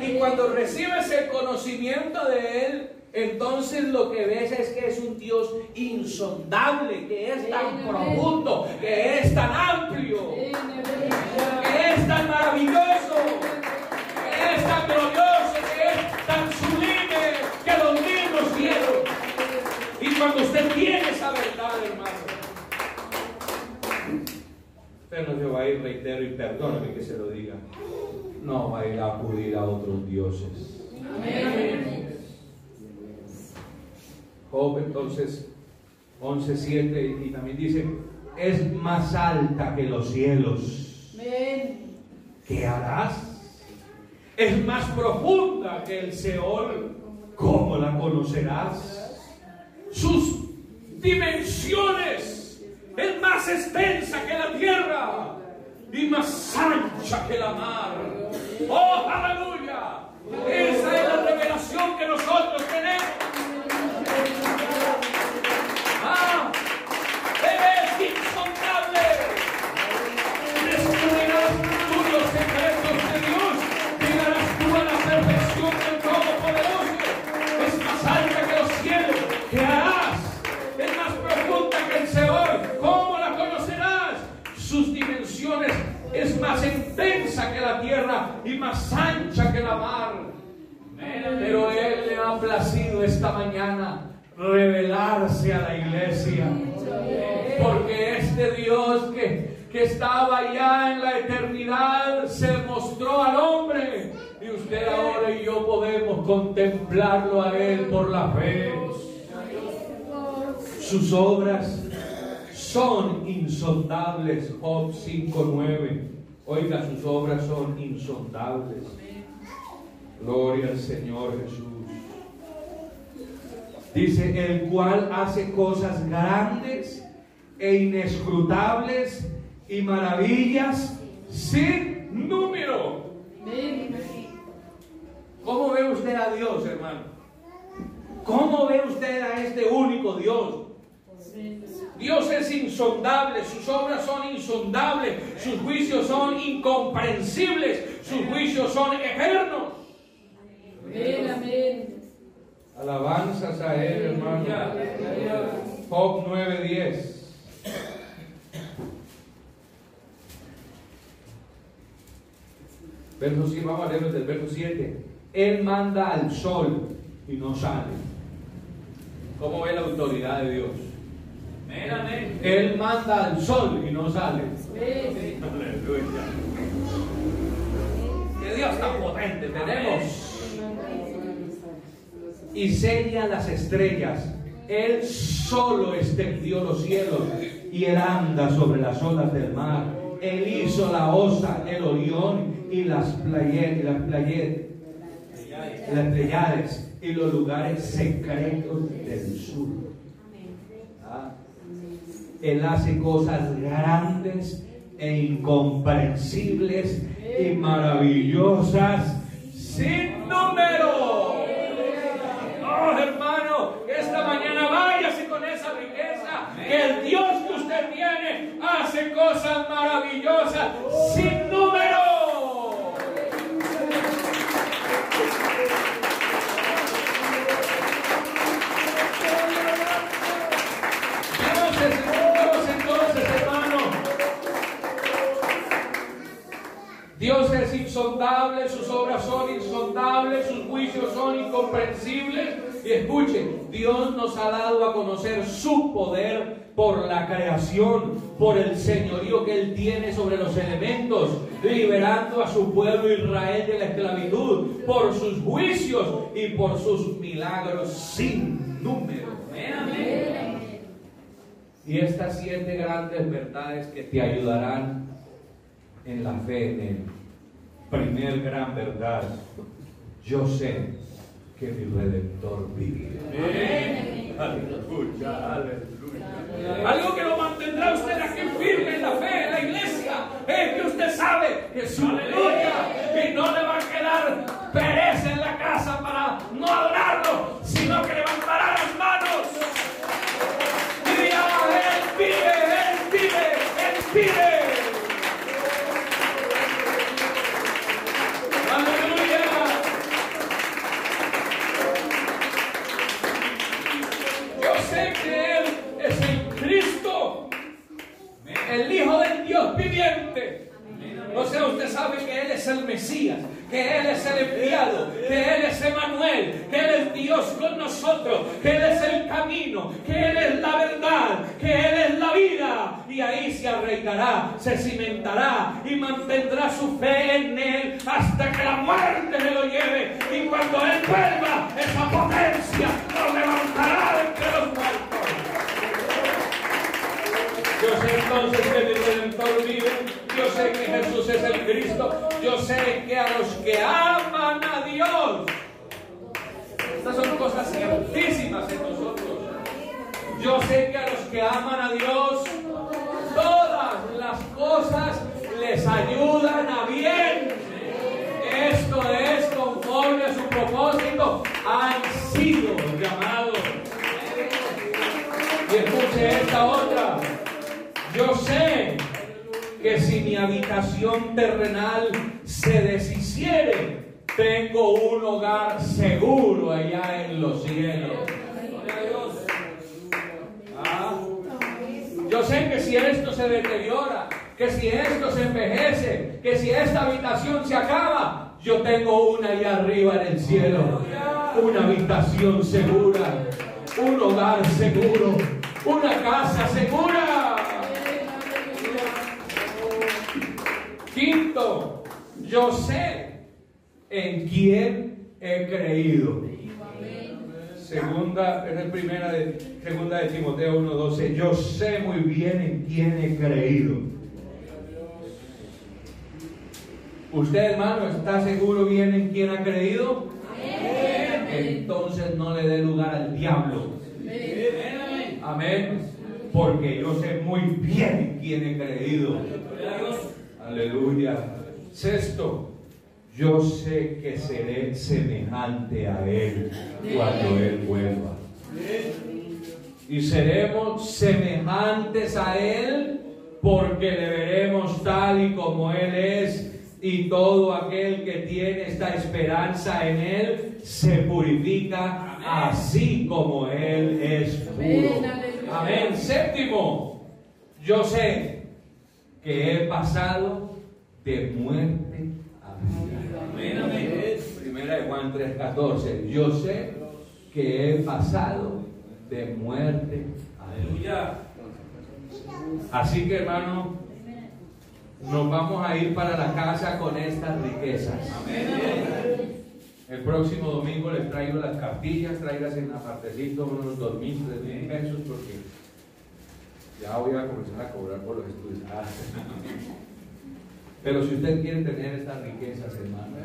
Y cuando recibes el conocimiento de Él, entonces lo que ves es que es un Dios insondable, que es tan profundo, que es tan amplio, que es tan maravilloso, que es tan glorioso, que es tan sublime, que los mismos cielos. Y cuando usted tiene esa verdad, hermano, usted no se va a ir, reitero, y perdóname que se lo diga, no va a ir a acudir a otros dioses. Amén. Job entonces 11.7 y también dice, es más alta que los cielos. ¿Qué harás? Es más profunda que el Seol. ¿Cómo la conocerás? Sus dimensiones es más extensa que la tierra y más ancha que la mar. ¡Oh, aleluya! Esa insondables. Job 5.9. Oiga, sus obras son insondables. Gloria al Señor Jesús. Dice, el cual hace cosas grandes e inescrutables y maravillas sin número. ¿Cómo ve usted a Dios, hermano? ¿Cómo ve usted a este único Dios? Dios es insondable, sus obras son insondables, sus juicios son incomprensibles, sus juicios son eternos. Amén, amén. Alabanzas a Él, hermano. Job 9:10. Verso 7, vamos a leer desde el verso 7. Él manda al sol y no sale. ¿Cómo ve la autoridad de Dios? Él manda al sol y no sale. Aleluya. Que Dios tan potente tenemos y sella las estrellas. Él solo extendió los cielos y él anda sobre las olas del mar. Él hizo la osa, el orión y las playet, las playet, las playades y los lugares secretos del sur. Él hace cosas grandes e incomprensibles y maravillosas sin número hermano, esta mañana váyase con esa riqueza. Que el Dios que usted tiene hace cosas maravillosas sin número. Dios es insondable, sus obras son insondables, sus juicios son incomprensibles. Y escuchen, Dios nos ha dado a conocer su poder por la creación, por el señorío que Él tiene sobre los elementos, liberando a su pueblo Israel de la esclavitud, por sus juicios y por sus milagros sin número. Y estas siete grandes verdades que te ayudarán en la fe en Él. Primer gran verdad, yo sé que mi Redentor vive. Aleluya, aleluya. Algo que lo mantendrá usted aquí firme en la fe, en la iglesia, es que usted sabe que su su fe en Él hasta que la muerte me lo lleve. Y cuando Él vuelva, esa potencia lo levantará entre los muertos. Yo sé entonces que mi Redentor vive. Yo sé que Jesús es el Cristo. Yo sé habitación se acaba, yo tengo una allá arriba en el cielo. Una habitación segura, un hogar seguro, una casa segura. Quinto, yo sé en quién he creído. Segunda, es la primera de, segunda de Timoteo 1.12. Yo sé muy bien en quién he creído. ¿Usted, hermano, está seguro bien en quién ha creído? Entonces no le dé lugar al diablo. Amén. Porque yo sé muy bien en quién he creído. Aleluya. Sexto, yo sé que seré semejante a Él cuando Él vuelva. Y seremos semejantes a Él porque le veremos tal y como Él es. Y todo aquel que tiene esta esperanza en Él se purifica así como Él es puro. Amén. Séptimo, yo sé que he pasado de muerte a vida. Primera de Juan 3:14. Yo sé que he pasado de muerte a vida. Así que hermano, nos vamos a ir para la casa con estas riquezas. El próximo domingo les traigo las cartillas, traigas en apartecito unos dos mil, tres mil pesos porque ya voy a comenzar a cobrar por los estudios. Ah. Pero si usted quiere tener estas riquezas, hermano,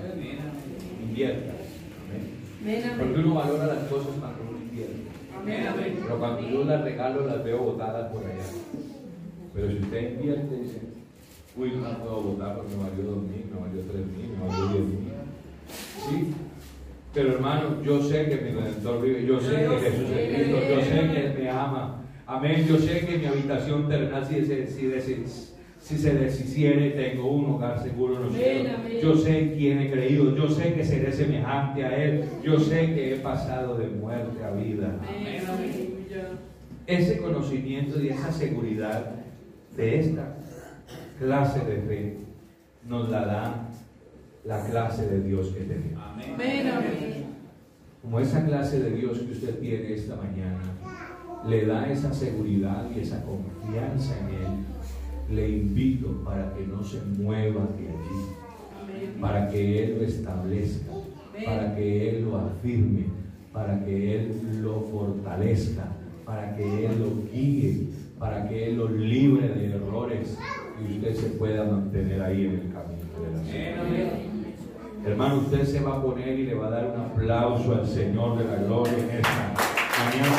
invierta. Porque uno valora las cosas cuando uno invierte. Pero cuando yo las regalo, las veo botadas por allá. Pero si usted invierte, dice, uy, no puedo votar porque me valió dos mil, me valió tres mil, me valió diez mil. ¿Sí? Pero hermano, yo sé que mi Redentor vive, yo sé que Jesús es Cristo, yo sé que Él me ama. Amén. Yo sé que mi habitación terrenal, si, si, si, si se deshiciere, tengo un hogar seguro en los cielos. Yo sé quién he creído, yo sé que seré semejante a Él, yo sé que he pasado de muerte a vida. Ese conocimiento y esa seguridad de esta clase de fe nos la da la clase de Dios que tenemos. Como esa clase de Dios que usted tiene esta mañana le da esa seguridad y esa confianza en Él, le invito para que no se mueva de allí, para que Él lo establezca, para que Él lo afirme, para que Él lo fortalezca, para que Él lo guíe, para que Él lo libre de errores y usted se pueda mantener ahí en el camino de la. Hermano, usted se va a poner y le va a dar un aplauso al Señor de la gloria en esta mañana.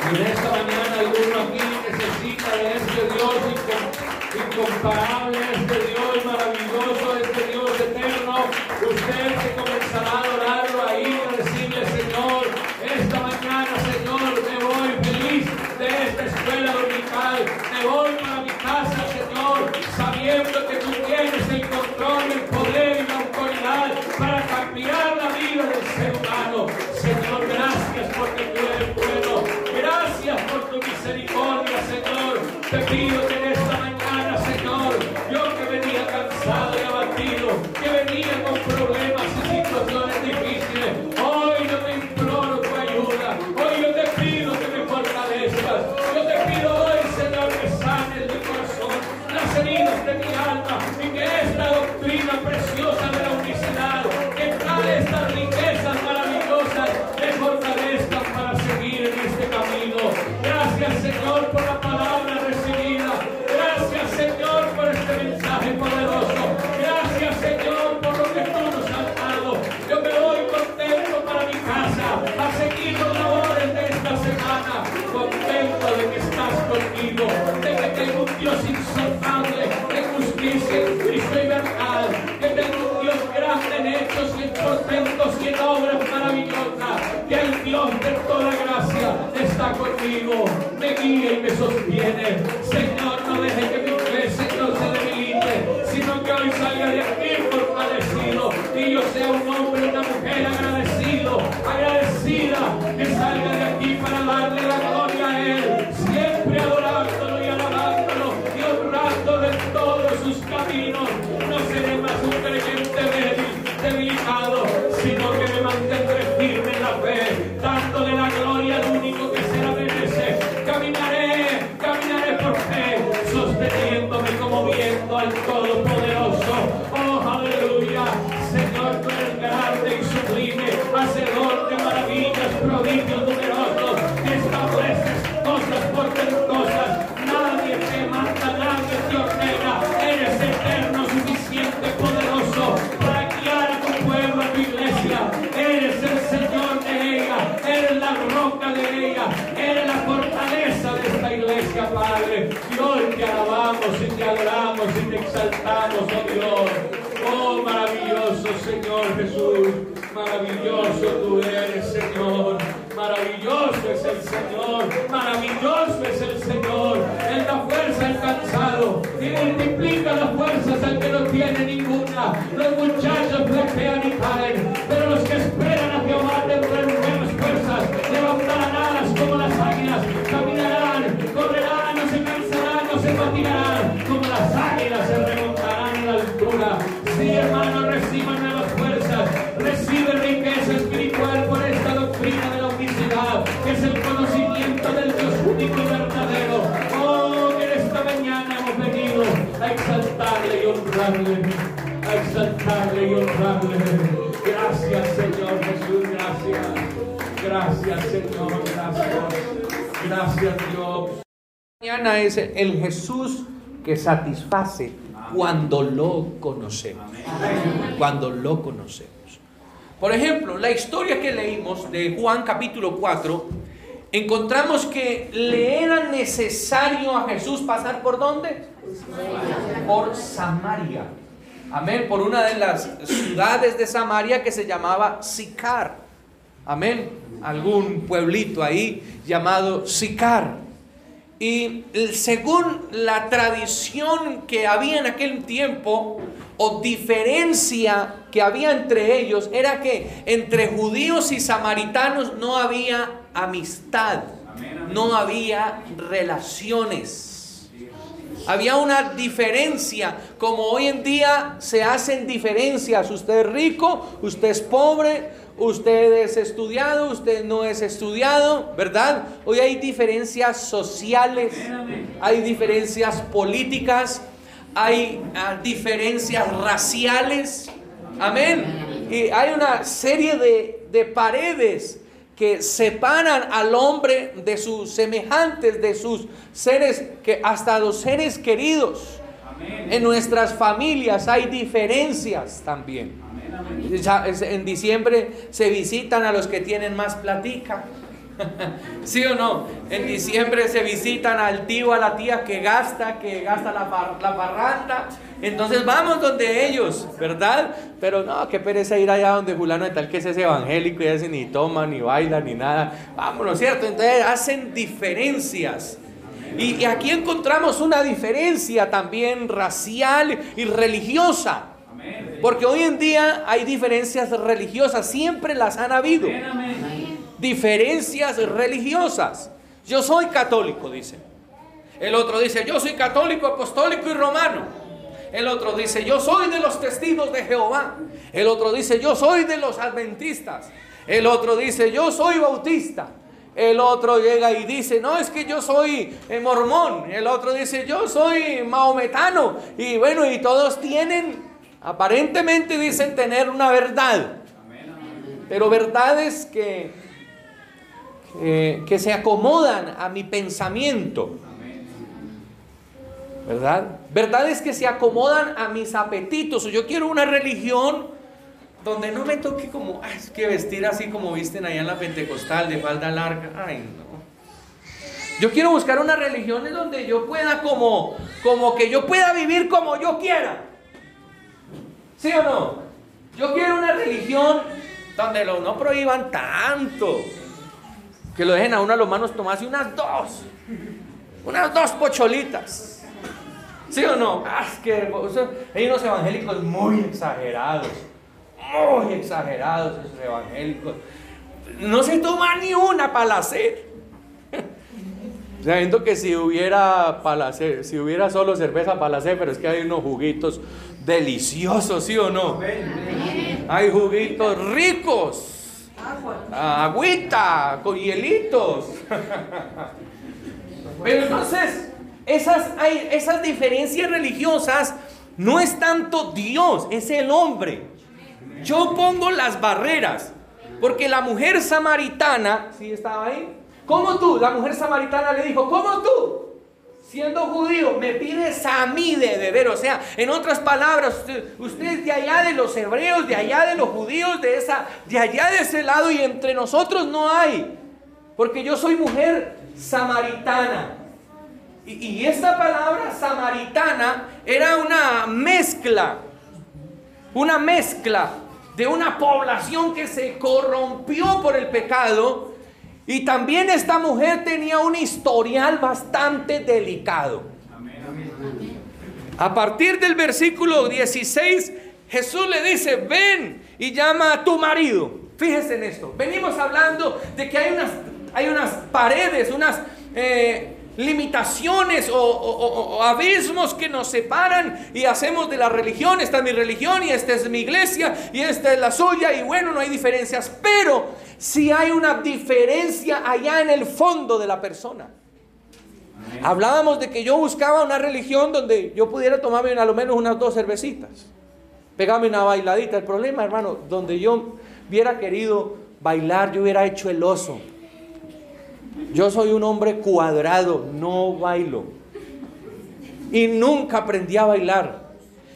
Y en esta mañana alguno aquí necesita de este Dios incomparable, este Dios maravilloso, este Dios eterno. Usted se comenzará a adorarlo Thank you. haciendo obras maravillosas. Y el Dios de toda gracia está conmigo, me guía y me sostiene. Señor, no deje que mi fe, Señor, se debilite, sino que hoy salga de aquí por fortalecido y yo sea un hombre Señor Jesús, maravilloso tú eres, Señor. Maravilloso es el Señor, maravilloso es el Señor. Él da fuerza al cansado y multiplica las fuerzas al que no tiene ninguna. Los muchachos Gracias, Señor Jesús, gracias. Gracias, Señor, gracias. Gracias, Dios. Mañana es el Jesús que satisface cuando lo conocemos. Cuando lo conocemos. Por ejemplo, la historia que leímos de Juan capítulo 4, encontramos que le era necesario a Jesús pasar por dónde? Por Samaria. Amén. Por una de las ciudades de Samaria que se llamaba Sicar. Amén. Algún pueblito ahí llamado Sicar. Y según la tradición que había en aquel tiempo, o diferencia que había entre ellos, era que entre judíos y samaritanos no había amistad, no había relaciones. Había una diferencia, como hoy en día se hacen diferencias. Usted es rico, usted es pobre, usted es estudiado, usted no es estudiado, ¿verdad? Hoy hay diferencias sociales, hay diferencias políticas, hay ah, diferencias raciales, amén. Y hay una serie de, de paredes que separan al hombre de sus semejantes, de sus seres, que hasta los seres queridos. En nuestras familias hay diferencias también. Ya es- En diciembre se visitan a los que tienen más platica. ¿Sí o no? En diciembre se visitan al tío, a la tía que gasta, que gasta la, par- la parranda. Entonces vamos donde ellos, ¿verdad? Pero no, qué pereza ir allá donde fulano de tal que es ese evangélico y ese ni toma, ni baila, ni nada. Vámonos, ¿cierto? Entonces hacen diferencias. Y, y aquí encontramos una diferencia también racial y religiosa. Porque hoy en día hay diferencias religiosas, siempre las han habido. Diferencias religiosas. Yo soy católico, dice. El otro dice, yo soy católico, apostólico y romano. El otro dice, yo soy de los testigos de Jehová. El otro dice, yo soy de los adventistas. El otro dice, yo soy bautista. El otro llega y dice, no, es que yo soy eh, mormón. El otro dice, yo soy maometano. Y bueno, y todos tienen, aparentemente dicen tener una verdad. Pero verdades que, que, que se acomodan a mi pensamiento. ¿Verdad? Verdades que se acomodan a mis apetitos. Yo quiero una religión donde no me toque como, "Ay, es que vestir así como visten allá en la Pentecostal de falda larga. Ay, no. Yo quiero buscar una religión en donde yo pueda como, como que yo pueda vivir como yo quiera. ¿Sí o no? Yo quiero una religión donde lo no prohíban tanto. Que lo dejen a uno a los manos tomarse unas dos. Unas dos pocholitas. ¿Sí o no? Ah, que hay unos evangélicos muy exagerados. Muy exagerados esos evangélicos. No se toma ni una para hacer. Sabiendo que si hubiera palacer, si hubiera solo cerveza palacer, pero es que hay unos juguitos deliciosos, ¿sí o no? Hay juguitos ricos. Agüita, con hielitos. Pero entonces, esas, esas diferencias religiosas no es tanto Dios, es el hombre. Yo pongo las barreras, porque la mujer samaritana, ¿sí estaba ahí? ¿Cómo tú? La mujer samaritana le dijo, ¿cómo tú? Siendo judío, me pides a mí de beber. O sea, en otras palabras, usted, es de allá de los hebreos, de allá de los judíos, de, esa, de allá de ese lado, y entre nosotros no hay. Porque yo soy mujer samaritana. Y, y esta palabra samaritana era una mezcla, una mezcla de una población que se corrompió por el pecado y también esta mujer tenía un historial bastante delicado. A partir del versículo 16, Jesús le dice, ven y llama a tu marido. Fíjese en esto. Venimos hablando de que hay unas, hay unas paredes, unas eh, limitaciones o, abismos que nos separan y hacemos de la religión, esta es mi religión y esta es mi iglesia y esta es la suya y bueno, no hay diferencias, pero si hay una diferencia allá en el fondo de la persona. Hablábamos de que yo buscaba una religión donde yo pudiera tomarme a lo menos unas dos cervecitas, pegarme una bailadita. El problema, hermano, donde yo hubiera querido bailar, yo hubiera hecho el oso yo soy un hombre cuadrado, no bailo. Y nunca aprendí a bailar.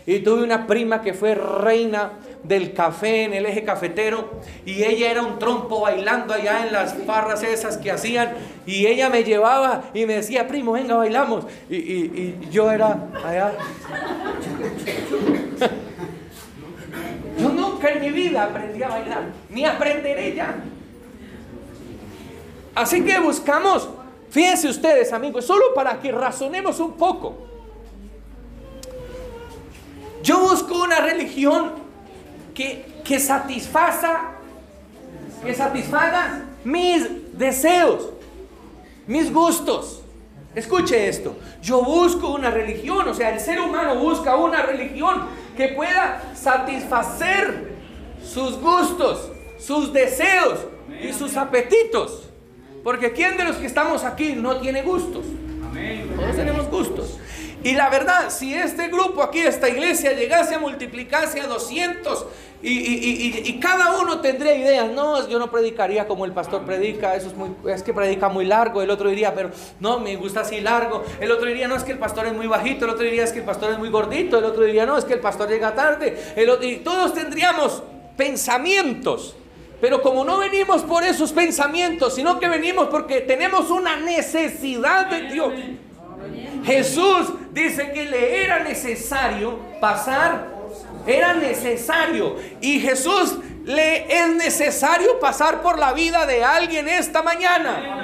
Y tuve una prima que fue reina del café en el eje cafetero y ella era un trompo bailando allá en las farras esas que hacían y ella me llevaba y me decía, primo, venga, bailamos. Y, y yo era allá. yo nunca en mi vida aprendí a bailar, ni aprenderé ya. Así que buscamos, fíjense ustedes amigos, solo para que razonemos un poco. Yo busco una religión que, que satisfaza, que satisfaga mis deseos, mis gustos. Escuche esto, yo busco una religión, o sea, el ser humano busca una religión que pueda satisfacer sus gustos, sus deseos y sus apetitos. Porque ¿quién de los que estamos aquí no tiene gustos? Todos tenemos gustos. Y la verdad, si este grupo aquí, esta iglesia, llegase a multiplicarse a 200 y, cada uno tendría ideas, no, yo no predicaría como el pastor predica, eso es, muy, es que predica muy largo, el otro diría, pero no, me gusta así largo, el otro diría, no, es que el pastor es muy bajito, el otro diría, es que el pastor es muy gordito, el otro diría, no, es que el pastor llega tarde, y todos tendríamos pensamientos pero como no venimos por esos pensamientos, sino que venimos porque tenemos una necesidad de Dios. Jesús dice que le era necesario pasar, era necesario. Y Jesús le es necesario pasar por la vida de alguien esta mañana.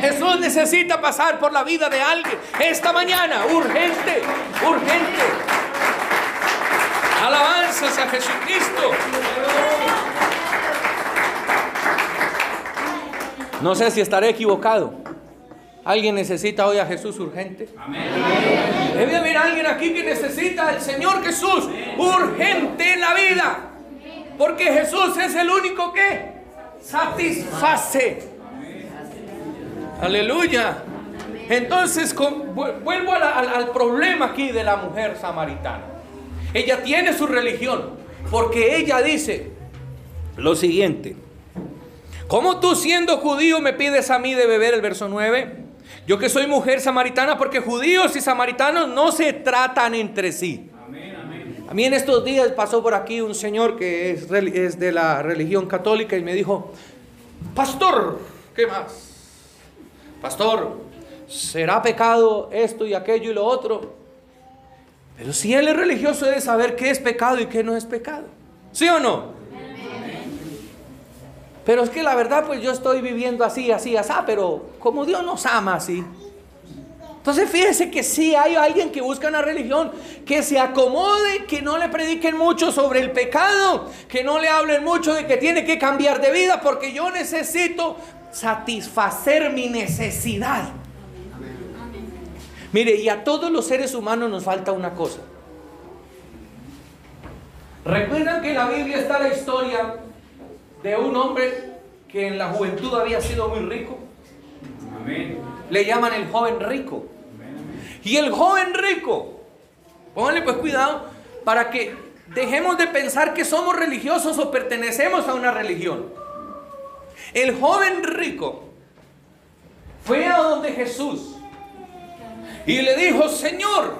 Jesús necesita pasar por la vida de alguien esta mañana. Urgente, urgente. Alabanzas a Jesucristo. No sé si estaré equivocado. ¿Alguien necesita hoy a Jesús urgente? Amén. Debe haber alguien aquí que necesita al Señor Jesús urgente en la vida. Porque Jesús es el único que satisface. Aleluya. Entonces, vuelvo al problema aquí de la mujer samaritana. Ella tiene su religión porque ella dice lo siguiente. ¿Cómo tú siendo judío me pides a mí de beber el verso 9? Yo que soy mujer samaritana, porque judíos y samaritanos no se tratan entre sí. A mí en estos días pasó por aquí un señor que es, es de la religión católica y me dijo, pastor, ¿qué más? Pastor, ¿será pecado esto y aquello y lo otro? Pero si él es religioso debe saber qué es pecado y qué no es pecado. ¿Sí o no? Pero es que la verdad, pues yo estoy viviendo así, así, así, pero como Dios nos ama así. Entonces fíjese que sí hay alguien que busca una religión que se acomode, que no le prediquen mucho sobre el pecado, que no le hablen mucho de que tiene que cambiar de vida porque yo necesito satisfacer mi necesidad. Mire, y a todos los seres humanos nos falta una cosa. ¿Recuerdan que en la Biblia está la historia de un hombre que en la juventud había sido muy rico? Le llaman el joven rico. Y el joven rico, pónganle pues cuidado para que dejemos de pensar que somos religiosos o pertenecemos a una religión. El joven rico fue a donde Jesús y le dijo, Señor,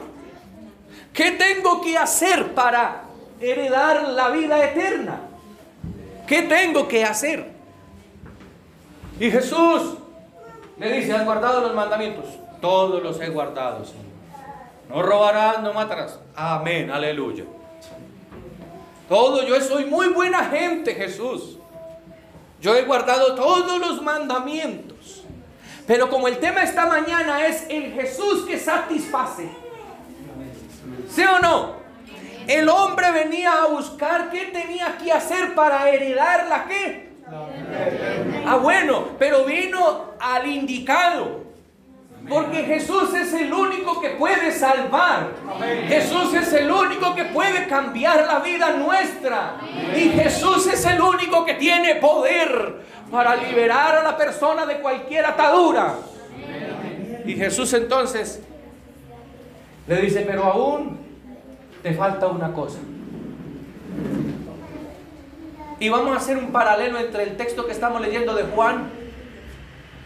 ¿qué tengo que hacer para heredar la vida eterna? ¿Qué tengo que hacer? Y Jesús le dice, ¿has guardado los mandamientos? Todos los he guardado, Señor. No robarás, no matarás. Amén, aleluya. Todo, yo soy muy buena gente, Jesús. Yo he guardado todos los mandamientos. Pero como el tema esta mañana es el Jesús que satisface. ¿Sí o no? El hombre venía a buscar qué tenía que hacer para heredar la qué. Ah, bueno, pero vino al indicado. Porque Jesús es el único que puede salvar. Jesús es el único que puede cambiar la vida nuestra. Y Jesús es el único que tiene poder para liberar a la persona de cualquier atadura. Y Jesús entonces le dice, pero aún te falta una cosa. Y vamos a hacer un paralelo entre el texto que estamos leyendo de Juan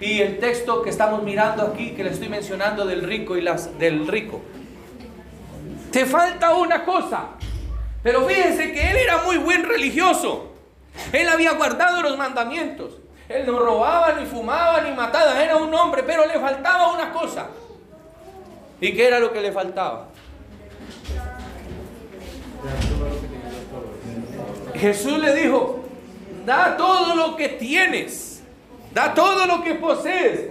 y el texto que estamos mirando aquí, que le estoy mencionando del rico y las del rico. Te falta una cosa. Pero fíjense que él era muy buen religioso. Él había guardado los mandamientos. Él no robaba, ni fumaba, ni mataba. Era un hombre, pero le faltaba una cosa. ¿Y qué era lo que le faltaba? Jesús le dijo, da todo lo que tienes, da todo lo que posees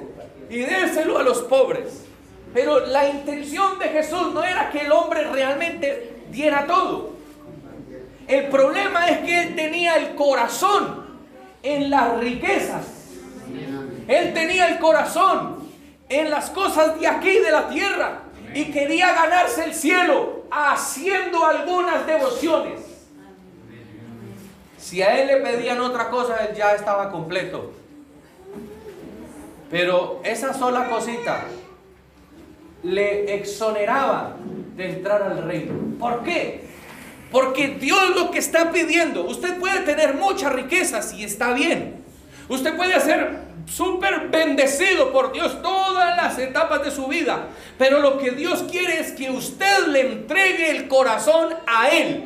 y déselo a los pobres. Pero la intención de Jesús no era que el hombre realmente diera todo. El problema es que él tenía el corazón en las riquezas. Él tenía el corazón en las cosas de aquí, de la tierra. Y quería ganarse el cielo haciendo algunas devociones. Si a él le pedían otra cosa, él ya estaba completo. Pero esa sola cosita le exoneraba de entrar al reino. ¿Por qué? Porque Dios lo que está pidiendo, usted puede tener muchas riquezas y está bien. Usted puede ser súper bendecido por Dios todas las etapas de su vida. Pero lo que Dios quiere es que usted le entregue el corazón a Él.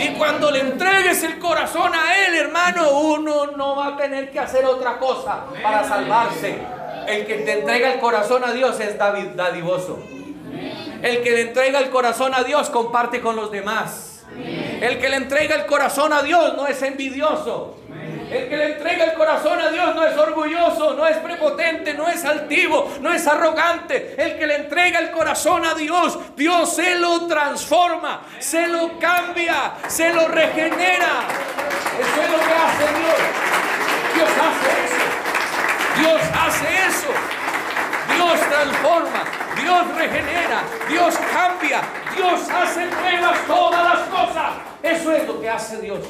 Y cuando le entregues el corazón a Él, hermano, uno no va a tener que hacer otra cosa para salvarse. El que te entrega el corazón a Dios es dadivoso. El que le entrega el corazón a Dios comparte con los demás. El que le entrega el corazón a Dios no es envidioso. El que le entrega el corazón a Dios no es orgulloso, no es prepotente, no es altivo, no es arrogante. El que le entrega el corazón a Dios, Dios se lo transforma, se lo cambia, se lo regenera. Eso es lo que hace Dios. Dios hace eso. Dios hace eso. Dios transforma, Dios regenera, Dios cambia, Dios hace nuevas todas las cosas. Eso es lo que hace Dios.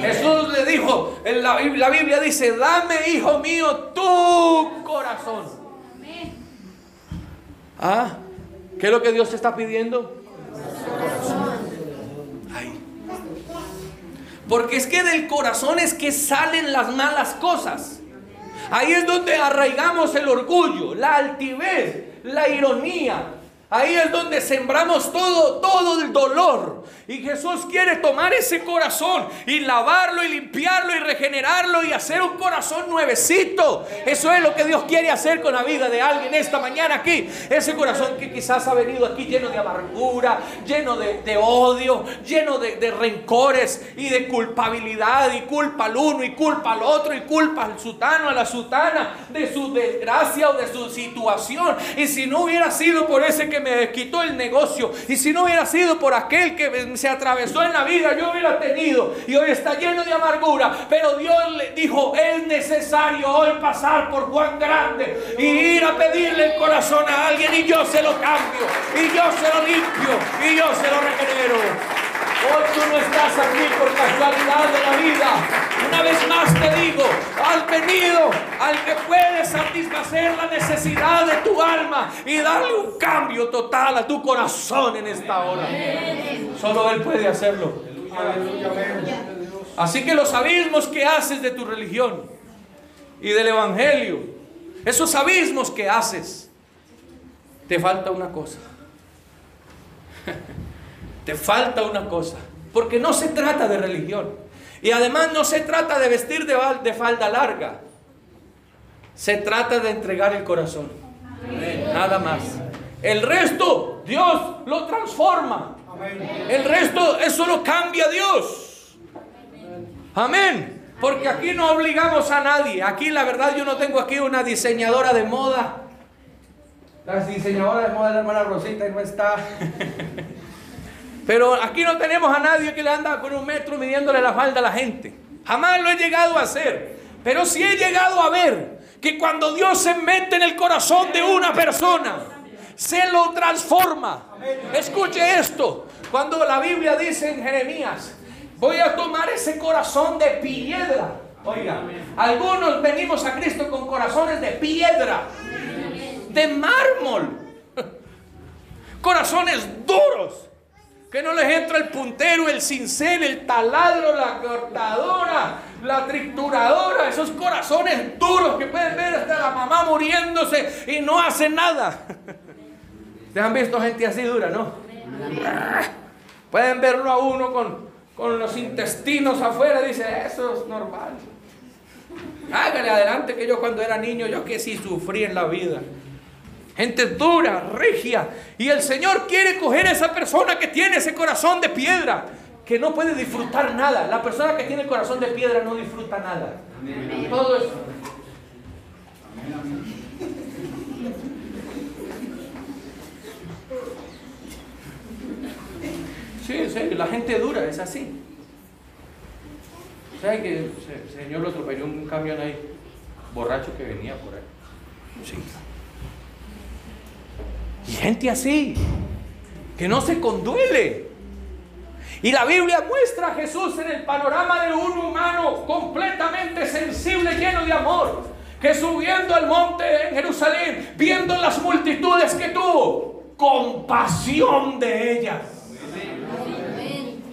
Jesús le dijo, en la, Biblia dice, dame, hijo mío, tu corazón. Ah, ¿qué es lo que Dios te está pidiendo? Porque es que del corazón es que salen las malas cosas. Ahí es donde arraigamos el orgullo, la altivez, la ironía, Ahí es donde sembramos todo, todo el dolor. Y Jesús quiere tomar ese corazón y lavarlo y limpiarlo y regenerarlo y hacer un corazón nuevecito. Eso es lo que Dios quiere hacer con la vida de alguien esta mañana aquí. Ese corazón que quizás ha venido aquí lleno de amargura, lleno de, odio, lleno de, de, rencores y de culpabilidad y culpa al uno y culpa al otro y culpa al sutano, a la sutana de su desgracia o de su situación. Y si no hubiera sido por ese que me quitó el negocio. Y si no hubiera sido por aquel que se atravesó en la vida, yo hubiera tenido. Y hoy está lleno de amargura. Pero Dios le dijo, es necesario hoy pasar por Juan Grande y ir a pedirle el corazón a alguien y yo se lo cambio. Y yo se lo limpio. Y yo se lo regenero. Hoy tú no estás aquí por casualidad de la vida. Una vez más te digo, has venido al que puede satisfacer la necesidad de tu alma y darle un cambio total a tu corazón en esta hora. Solo Él puede hacerlo. Así que los abismos que haces de tu religión y del Evangelio, esos abismos que haces, te falta una cosa. Te falta una cosa. Porque no se trata de religión. Y además no se trata de vestir de, falda larga. Se trata de entregar el corazón. Nada más. El resto, Dios lo transforma. El resto, eso lo cambia Dios. Amén. Porque aquí no obligamos a nadie. Aquí la verdad yo no tengo aquí una diseñadora de moda. La diseñadora de moda de la hermana Rosita y no está. Pero aquí no tenemos a nadie que le anda con un metro midiéndole la falda a la gente. Jamás lo he llegado a hacer. Pero sí he llegado a ver que cuando Dios se mete en el corazón de una persona, se lo transforma. Escuche esto. Cuando la Biblia dice en Jeremías, voy a tomar ese corazón de piedra. Oiga, algunos venimos a Cristo con corazones de piedra, de mármol, corazones duros que no les entra el puntero, el cincel, el taladro, la cortadora, la trituradora, esos corazones duros que pueden ver hasta la mamá muriéndose y no hacen nada. ¿Ustedes han visto gente así dura, no? Pueden verlo a uno con, con los intestinos afuera, dice, eso es normal. Hágale adelante que yo cuando era niño, yo que sí sufrí en la vida gente dura, regia. Y el Señor quiere coger a esa persona que tiene ese corazón de piedra, que no puede disfrutar nada. La persona que tiene el corazón de piedra no disfruta nada. Todo eso. Sí, en serio, la gente dura es así. ¿Sabe que el Señor lo atropelló un camión ahí, borracho que venía por ahí? Sí. Y gente así, que no se conduele. Y la Biblia muestra a Jesús en el panorama de un humano completamente sensible, lleno de amor, que subiendo al monte en Jerusalén, viendo las multitudes que tuvo, compasión de ellas.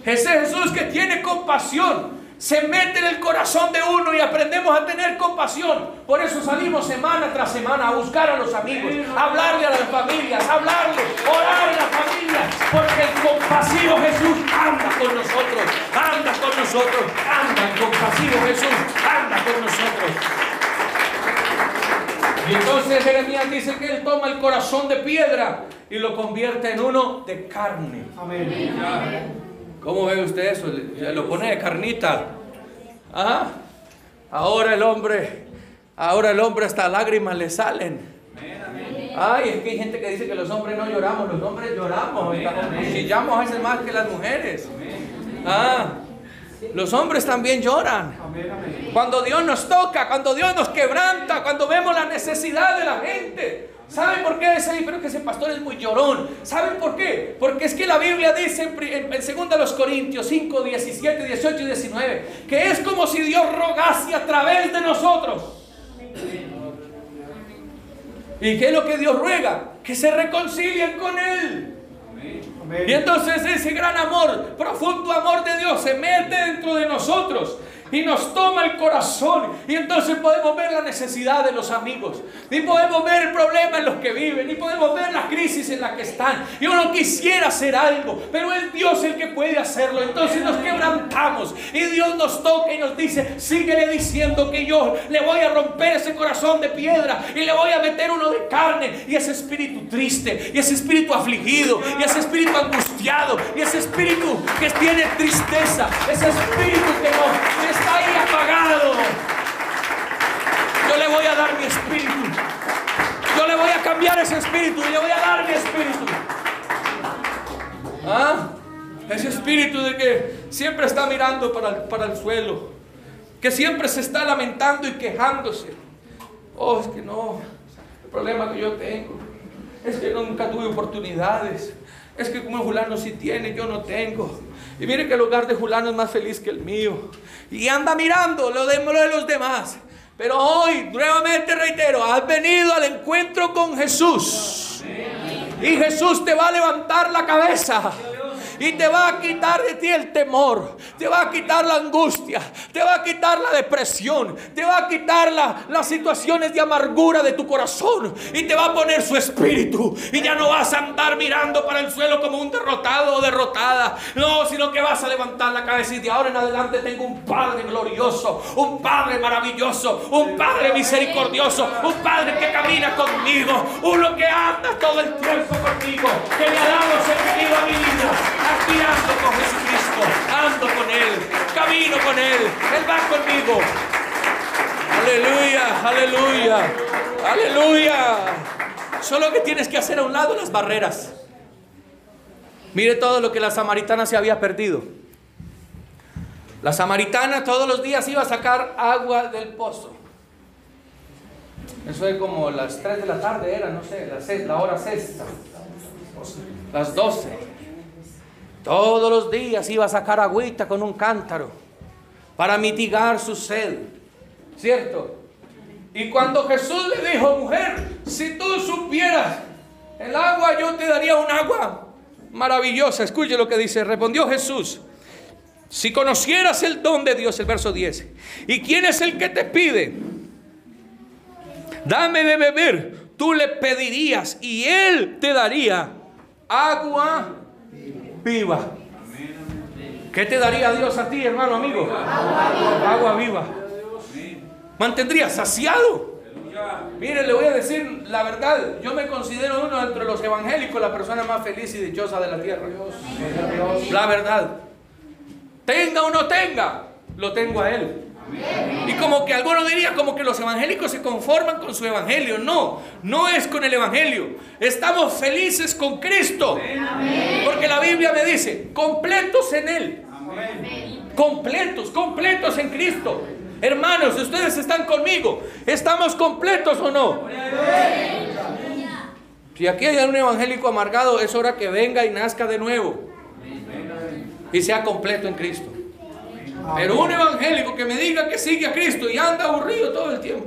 Ese Jesús que tiene compasión se mete en el corazón de uno y aprendemos a tener compasión. Por eso salimos semana tras semana a buscar a los amigos, a hablarle a las familias, a hablarle, orar a las familias, porque el compasivo Jesús anda con nosotros, anda con nosotros, anda el compasivo Jesús, anda con nosotros. Y entonces Jeremías dice que él toma el corazón de piedra y lo convierte en uno de carne. Amén. ¿Cómo ve usted eso? Lo pone de carnita. ¿Ah? Ahora el hombre, ahora el hombre hasta lágrimas le salen. Ay, es que hay gente que dice que los hombres no lloramos, los hombres lloramos, chillamos a veces más que las mujeres. Ah, los hombres también lloran. Cuando Dios nos toca, cuando Dios nos quebranta, cuando vemos la necesidad de la gente. ¿Saben por qué ese, pero que ese pastor es muy llorón? ¿Saben por qué? Porque es que la Biblia dice en, en, 2 Corintios 5, 17, 18 y 19 que es como si Dios rogase a través de nosotros. ¿Y qué es lo que Dios ruega? Que se reconcilien con Él. Y entonces ese gran amor, profundo amor de Dios se mete dentro de nosotros y nos toma el corazón. Y entonces podemos ver la necesidad de los amigos, y podemos ver el problema en los que viven, y podemos ver la crisis en la que están. Y uno quisiera hacer algo, pero es Dios el que puede hacerlo. Entonces nos quebrantamos. Y Dios nos toca y nos dice, síguele diciendo que yo le voy a romper ese corazón de piedra. Y le voy a meter uno de carne. Y ese espíritu triste. Y ese espíritu afligido. Y ese espíritu angustiado. Y ese espíritu que tiene tristeza, ese espíritu que no está ahí apagado. Yo le voy a dar mi espíritu. Yo le voy a cambiar ese espíritu y le voy a dar mi espíritu. ¿Ah? Ese espíritu de que siempre está mirando para el, para el suelo. Que siempre se está lamentando y quejándose. Oh, es que no. El problema que yo tengo es que nunca tuve oportunidades. Es que como Julano sí tiene, yo no tengo. Y mire que el hogar de Julano es más feliz que el mío. Y anda mirando lo de, lo de los demás. Pero hoy, nuevamente reitero, has venido al encuentro con Jesús. Y Jesús te va a levantar la cabeza y te va a quitar de ti el temor, te va a quitar la angustia, te va a quitar la depresión, te va a quitar las situaciones de amargura de tu corazón y te va a poner su espíritu. Y ya no vas a andar mirando para el suelo como un derrotado o derrotada, no, sino que vas a levantar la cabeza y de ahora en adelante tengo un Padre glorioso, un Padre maravilloso, un Padre misericordioso, un Padre que camina conmigo, uno que anda todo el tiempo conmigo, que me ha dado sentido a mi vida aspirando con Jesucristo, ando con Él, camino con Él, Él va conmigo. Aleluya, aleluya, aleluya. Solo que tienes que hacer a un lado las barreras. Mire todo lo que la samaritana se había perdido. La samaritana todos los días iba a sacar agua del pozo. Eso es como las 3 de la tarde, era, no sé, la, la hora sexta. Las 12. Todos los días iba a sacar agüita con un cántaro para mitigar su sed. ¿Cierto? Y cuando Jesús le dijo, mujer, si tú supieras el agua, yo te daría un agua maravillosa. Escuche lo que dice. Respondió Jesús. Si conocieras el don de Dios, el verso 10. ¿Y quién es el que te pide? Dame de beber. Tú le pedirías y él te daría agua viva. ¿Qué te daría Dios a ti, hermano amigo? Agua viva. Mantendría saciado. Mire, le voy a decir la verdad. Yo me considero uno entre los evangélicos la persona más feliz y dichosa de la tierra. La verdad. Tenga o no tenga, lo tengo a Él. Y como que algunos diría como que los evangélicos se conforman con su evangelio. No, no es con el evangelio. Estamos felices con Cristo. Porque la Biblia me dice, completos en Él. Completos, completos en Cristo. Hermanos, ustedes están conmigo. ¿Estamos completos o no? Si aquí hay un evangélico amargado, es hora que venga y nazca de nuevo. Y sea completo en Cristo. Pero un evangélico que me diga que sigue a Cristo y anda aburrido todo el tiempo.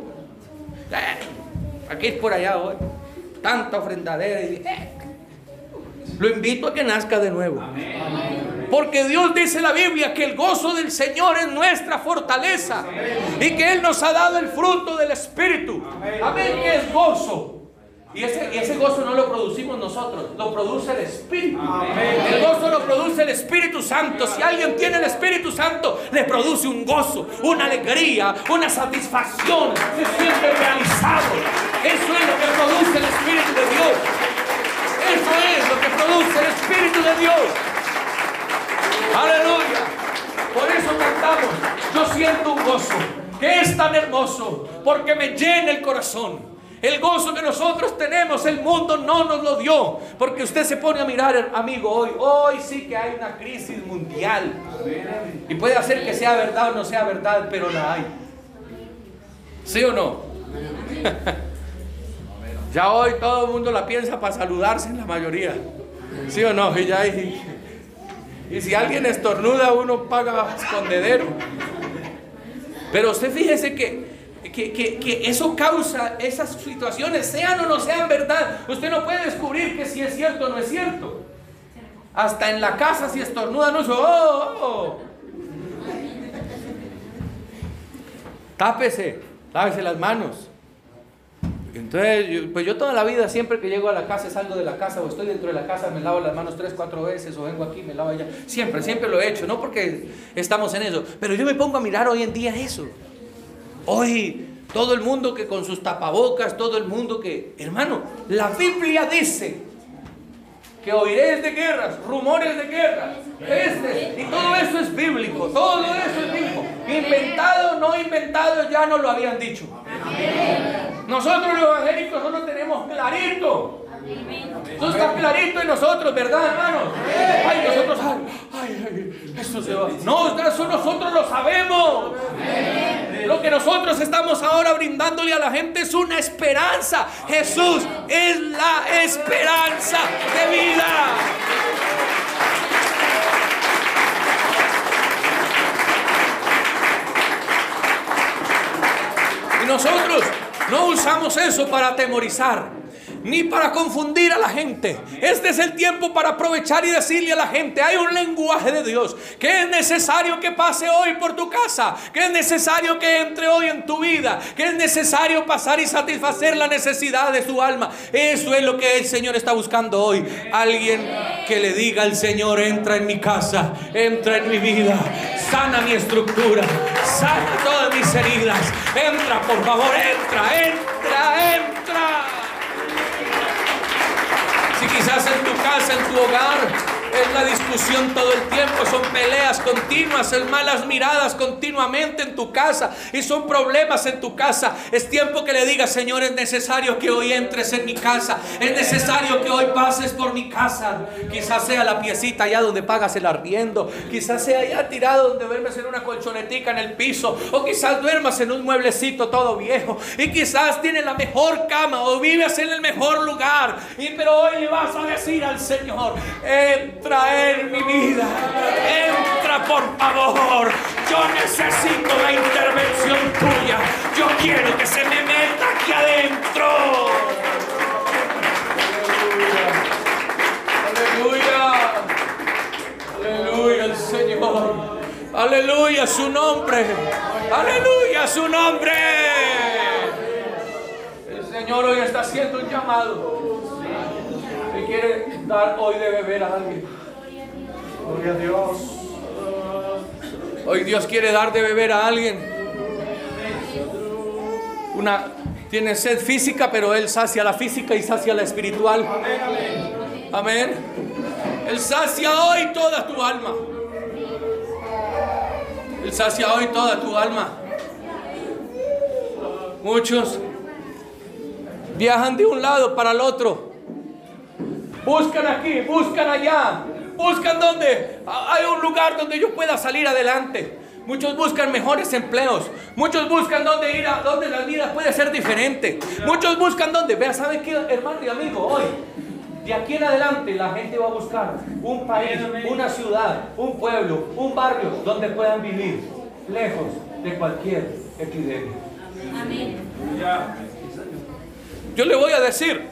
Aquí es por allá hoy. Tanta ofrendadera. Y, lo invito a que nazca de nuevo. Porque Dios dice en la Biblia que el gozo del Señor es nuestra fortaleza. Y que Él nos ha dado el fruto del Espíritu. Amén, que es gozo. Y ese, gozo no lo producimos nosotros, lo produce el Espíritu. El gozo lo produce el Espíritu Santo. Si alguien tiene el Espíritu Santo, le produce un gozo, una alegría, una satisfacción. Se siente realizado. Eso es lo que produce el Espíritu de Dios. Eso es lo que produce el Espíritu de Dios. Aleluya. Por eso cantamos. Yo siento un gozo que es tan hermoso porque me llena el corazón. El gozo que nosotros tenemos, el mundo no nos lo dio. Porque usted se pone a mirar, amigo, hoy, hoy sí que hay una crisis mundial. Y puede hacer que sea verdad o no sea verdad, pero la hay. ¿Sí o no? ya hoy todo el mundo la piensa para saludarse en la mayoría. ¿Sí o no? Y, ya y si alguien estornuda, uno paga escondedero. Pero usted fíjese que que, eso causa esas situaciones, sean o no sean verdad. Usted no puede descubrir que si es cierto o no es cierto. Hasta en la casa si estornuda no es, oh, oh, oh. tápese, lávese las manos. Entonces, pues yo toda la vida, siempre que llego a la casa, salgo de la casa o estoy dentro de la casa, me lavo las manos tres, cuatro veces o vengo aquí, me lavo allá. Siempre, siempre lo he hecho, no porque estamos en eso, pero yo me pongo a mirar hoy en día eso. Hoy todo el mundo que con sus tapabocas, todo el mundo que, hermano, la Biblia dice que oiréis de guerras, rumores de guerras, pestes, y todo eso es bíblico, todo eso es bíblico. Inventado, no inventado, ya nos lo habían dicho. Nosotros los evangélicos no lo tenemos clarito. Eso está clarito en nosotros, ¿verdad, hermanos? Ay, nosotros, ay, ay, eso se va. No, eso nosotros lo sabemos. Lo que nosotros estamos ahora brindándole a la gente es una esperanza. Jesús es la esperanza de vida. Y nosotros no usamos eso para atemorizar. Ni para confundir a la gente. Este es el tiempo para aprovechar y decirle a la gente, hay un lenguaje de Dios que es necesario que pase hoy por tu casa, que es necesario que entre hoy en tu vida, que es necesario pasar y satisfacer la necesidad de su alma. Eso es lo que el Señor está buscando hoy. Alguien que le diga al Señor, entra en mi casa, entra en mi vida, sana mi estructura, sana todas mis heridas. Entra, por favor, entra, entra, entra. Si quizás en tu casa, en tu hogar, es la discusión todo el tiempo, son peleas continuas, son malas miradas continuamente en tu casa y son problemas en tu casa. Es tiempo que le digas, Señor, es necesario que hoy entres en mi casa, es necesario que hoy pases por mi casa. Quizás sea la piecita allá donde pagas el arriendo, quizás sea allá tirado donde duermes en una colchonetica en el piso, o quizás duermas en un mueblecito todo viejo, y quizás tienes la mejor cama o vives en el mejor lugar, y pero hoy le vas a decir al Señor, entra en mi vida, entra por favor, yo necesito la intervención tuya, yo quiero que se me meta aquí adentro. Aleluya. Aleluya al Señor. Aleluya su nombre. Aleluya su nombre. El Señor hoy está haciendo un llamado. Quiere dar hoy de beber a alguien. Gloria a Dios. Hoy Dios quiere dar de beber a alguien. Una tiene sed física, pero Él sacia la física y sacia la espiritual. Amén. Él sacia hoy toda tu alma. Él sacia hoy toda tu alma. Muchos viajan de un lado para el otro. Buscan aquí, buscan allá, buscan donde hay un lugar donde yo pueda salir adelante. Muchos buscan mejores empleos. Muchos buscan donde ir a donde la vida puede ser diferente. Muchos buscan donde, vea, ¿sabe qué, hermano y amigo? Hoy, de aquí en adelante, la gente va a buscar un país, una ciudad, un pueblo, un barrio donde puedan vivir lejos de cualquier epidemia. Yo le voy a decir,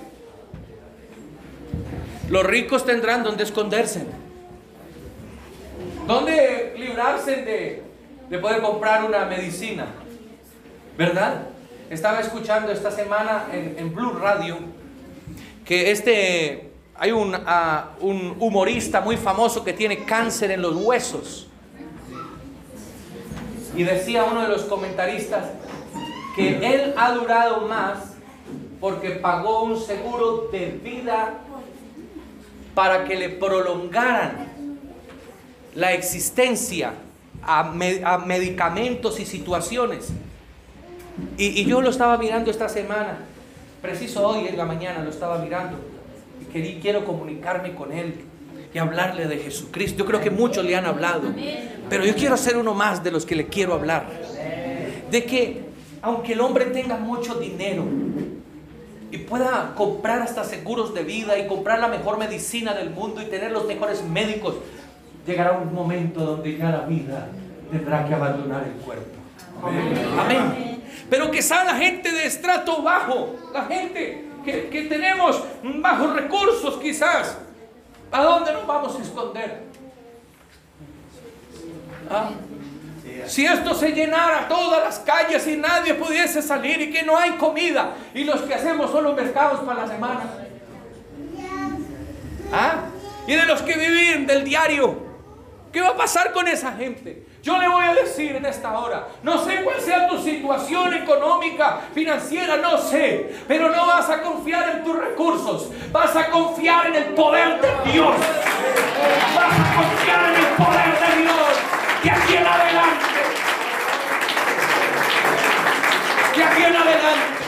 los ricos tendrán donde esconderse, donde librarse de, de poder comprar una medicina, ¿verdad? Estaba escuchando esta semana en, en Blue Radio que este, hay un, ah, un humorista muy famoso que tiene cáncer en los huesos. Y decía uno de los comentaristas que él ha durado más porque pagó un seguro de vida para que le prolongaran la existencia a, me- a medicamentos y situaciones. Y, y yo lo estaba mirando esta semana, preciso hoy en la mañana lo estaba mirando, y querí- quiero comunicarme con él y hablarle de Jesucristo. Yo creo que muchos le han hablado, pero yo quiero ser uno más de los que le quiero hablar. De que aunque el hombre tenga mucho dinero, y pueda comprar hasta seguros de vida y comprar la mejor medicina del mundo y tener los mejores médicos, llegará un momento donde ya la vida tendrá que abandonar el cuerpo. Amén. Pero quizá la gente de estrato bajo, la gente que, que tenemos bajos recursos quizás, ¿a dónde nos vamos a esconder? ¿Ah? Si esto se llenara todas las calles y nadie pudiese salir y que no hay comida y los que hacemos son los mercados para la semana. ¿Ah? Y de los que viven del diario. ¿Qué va a pasar con esa gente? Yo le voy a decir en esta hora, no sé cuál sea tu situación económica, financiera, no sé, pero no vas a confiar en tus recursos, vas a confiar en el poder de Dios. Vas a confiar en el poder de Dios. De aquí en adelante. De aquí en adelante.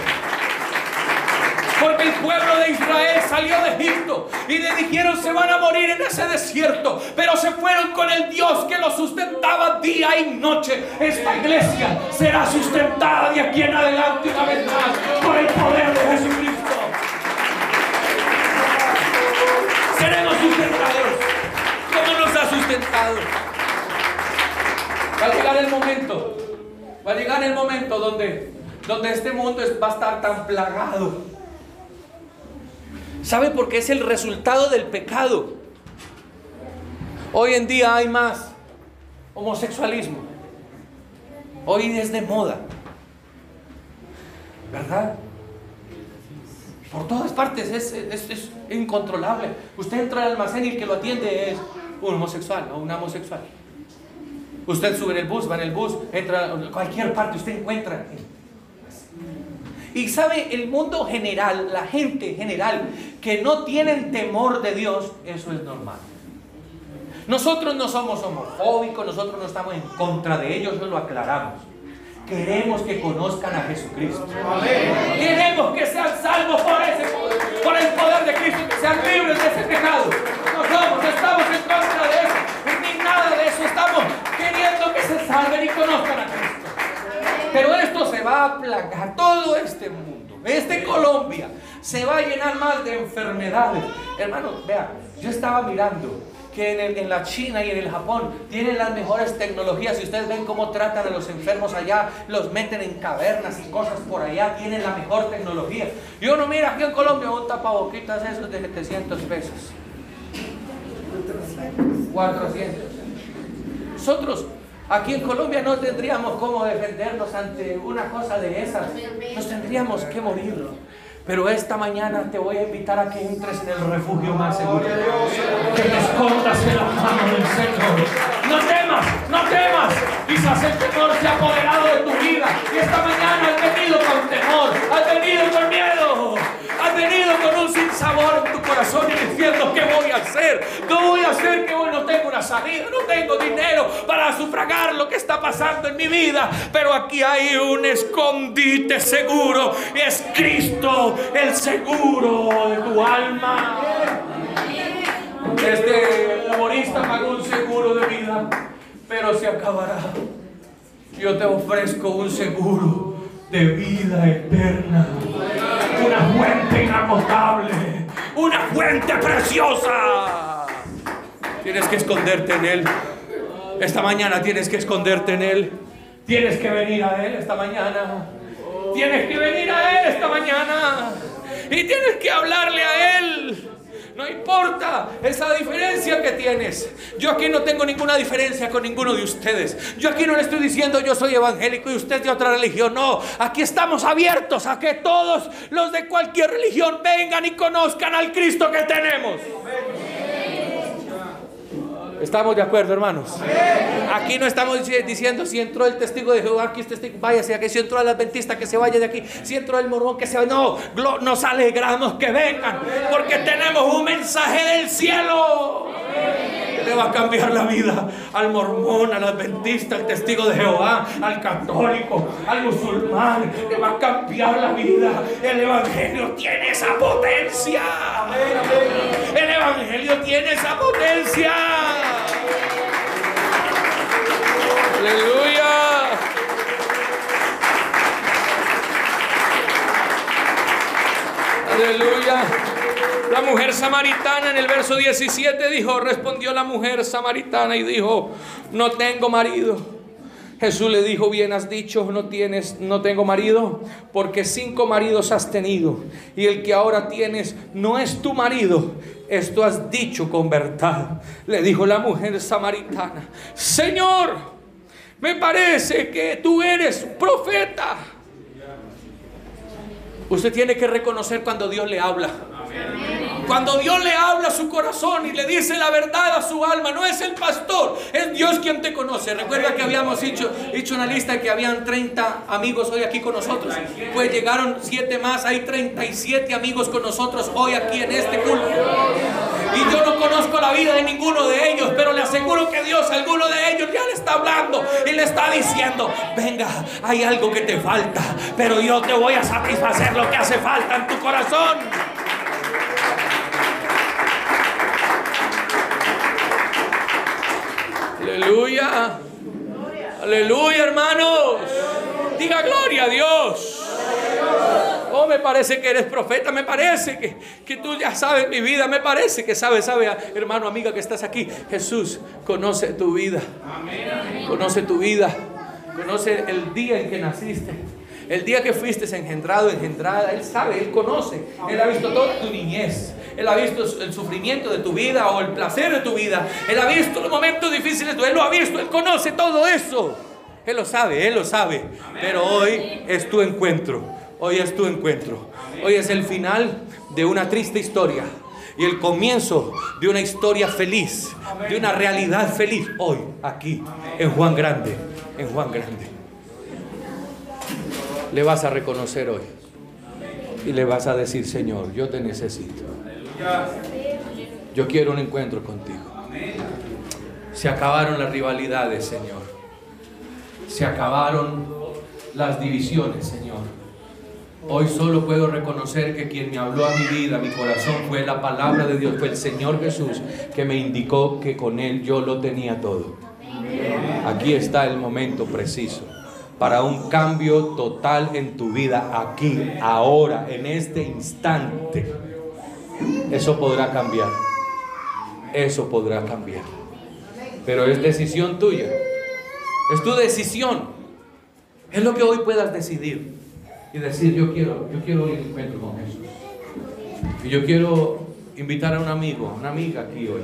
Porque el pueblo de Israel salió de Egipto y le dijeron se van a morir en ese desierto. Pero se fueron con el Dios que los sustentaba día y noche. Esta iglesia será sustentada de aquí en adelante una vez más por el poder de Jesucristo. Seremos sustentados como nos ha sustentado. Va a llegar el momento, va a llegar el momento donde, donde este mundo va a estar tan plagado ¿Sabe por qué es el resultado del pecado? Hoy en día hay más homosexualismo. Hoy es de moda. ¿Verdad? Por todas partes es, es- es incontrolable. Usted entra al almacén y el que lo atiende es un homosexual o una homosexual. Usted sube en el bus, va en el bus, entra a cualquier parte, usted encuentra. Y sabe, el mundo general, la gente general, que no tienen temor de Dios, eso es normal. Nosotros no somos homofóbicos, nosotros no estamos en contra de ellos, eso lo aclaramos. Queremos que conozcan a Jesucristo. Queremos que sean salvos por, ese poder, por el poder de Cristo, que sean libres de ese pecado. No somos, estamos en contra de eso, ni nada de eso. Estamos queriendo que se salven y conozcan a Cristo. Pero esto se va a aplacar, todo este mundo, este Colombia, se va a llenar más de enfermedades. Hermano, vea, yo estaba mirando que en, el- en la China y en el Japón tienen las mejores tecnologías. Si ustedes ven cómo tratan a los enfermos allá, los meten en cavernas y cosas por allá, tienen la mejor tecnología. Y uno mira aquí en Colombia un tapaboquitas esos de 700 pesos. 400. Nosotros aquí en Colombia no tendríamos cómo defendernos ante una cosa de esas. Nos tendríamos que morir. Pero esta mañana te voy a invitar a que entres en el refugio más seguro. Que te escondas en la mano del Señor. No temas, no temas. Quizás el temor se ha apoderado de tu vida. Y esta mañana has venido con temor, has venido con miedo. Has venido con un sinsabor en tu corazón y diciendo, ¿qué voy a hacer? ¿Qué voy a hacer? Que hoy no tengo una salida, no tengo dinero para sufragar lo que está pasando en mi vida. Pero aquí hay un escondite seguro es Cristo, el seguro de tu alma. Este humorista pagó un seguro de vida, pero se acabará. Yo te ofrezco un seguro de vida eterna. Una fuente inagotable. Una fuente preciosa. Tienes que esconderte en Él. Esta mañana tienes que esconderte en Él. Tienes que venir a Él esta mañana. Tienes que venir a Él esta mañana. Y tienes que hablarle a Él. No importa esa diferencia que tienes. Yo aquí no tengo ninguna diferencia con ninguno de ustedes. Yo aquí no le estoy diciendo yo soy evangélico y usted de otra religión. No, aquí estamos abiertos a que todos los de cualquier religión vengan y conozcan al Cristo que tenemos. Estamos de acuerdo, hermanos. Aquí no estamos dici- diciendo si entró el testigo de Jehová, aquí es testigo, váyase aquí, si entró el adventista, que se vaya de aquí, si entró el mormón, que se vaya. No, nos alegramos que vengan, porque tenemos un mensaje del cielo que le va a cambiar la vida al mormón, al adventista, al testigo de Jehová, al católico, al musulmán, le va a cambiar la vida. El evangelio tiene esa potencia. El evangelio tiene esa potencia. Aleluya. Aleluya. La mujer samaritana en el verso 17 dijo, respondió la mujer samaritana y dijo, no tengo marido. Jesús le dijo, bien has dicho, no tienes, no tengo marido, porque cinco maridos has tenido, y el que ahora tienes no es tu marido. Esto has dicho con verdad. Le dijo la mujer samaritana, Señor, Me parece que tú eres profeta. Usted tiene que reconocer cuando Dios le habla. Cuando Dios le habla a su corazón y le dice la verdad a su alma, no es el pastor, es Dios quien te conoce. Recuerda que habíamos hecho, hecho una lista que habían 30 amigos hoy aquí con nosotros. Pues llegaron 7 más, hay 37 amigos con nosotros hoy aquí en este culto. Y yo no conozco la vida de ninguno de ellos, pero le aseguro que Dios, alguno de ellos ya le está hablando y le está diciendo, venga, hay algo que te falta, pero yo te voy a satisfacer lo que hace falta en tu corazón. Aleluya. Aleluya, hermanos. Diga gloria a Dios. Oh, me parece que eres profeta, me parece que, que tú ya sabes mi vida, me parece que sabes, sabe, hermano, amiga que estás aquí. Jesús conoce tu vida. Conoce tu vida. Conoce el día en que naciste. El día que fuiste engendrado, engendrada, Él sabe, Él conoce. Él ha visto toda tu niñez. Él ha visto el sufrimiento de tu vida o el placer de tu vida. Él ha visto los momentos difíciles. Él lo ha visto, Él conoce todo eso. Él lo sabe, Él lo sabe. Pero hoy es tu encuentro. Hoy es tu encuentro. Hoy es el final de una triste historia y el comienzo de una historia feliz, de una realidad feliz. Hoy, aquí, en Juan Grande, en Juan Grande. Le vas a reconocer hoy y le vas a decir, Señor, yo te necesito. Yo quiero un encuentro contigo. Se acabaron las rivalidades, Señor. Se acabaron las divisiones, Señor. Hoy solo puedo reconocer que quien me habló a mi vida, a mi corazón, fue la palabra de Dios, fue el Señor Jesús que me indicó que con Él yo lo tenía todo. Aquí está el momento preciso para un cambio total en tu vida, aquí, ahora, en este instante. Eso podrá cambiar. Eso podrá cambiar. Pero es decisión tuya. Es tu decisión. Es lo que hoy puedas decidir y decir yo quiero, yo quiero ir encuentro con Jesús. Y yo quiero invitar a un amigo, una amiga aquí hoy.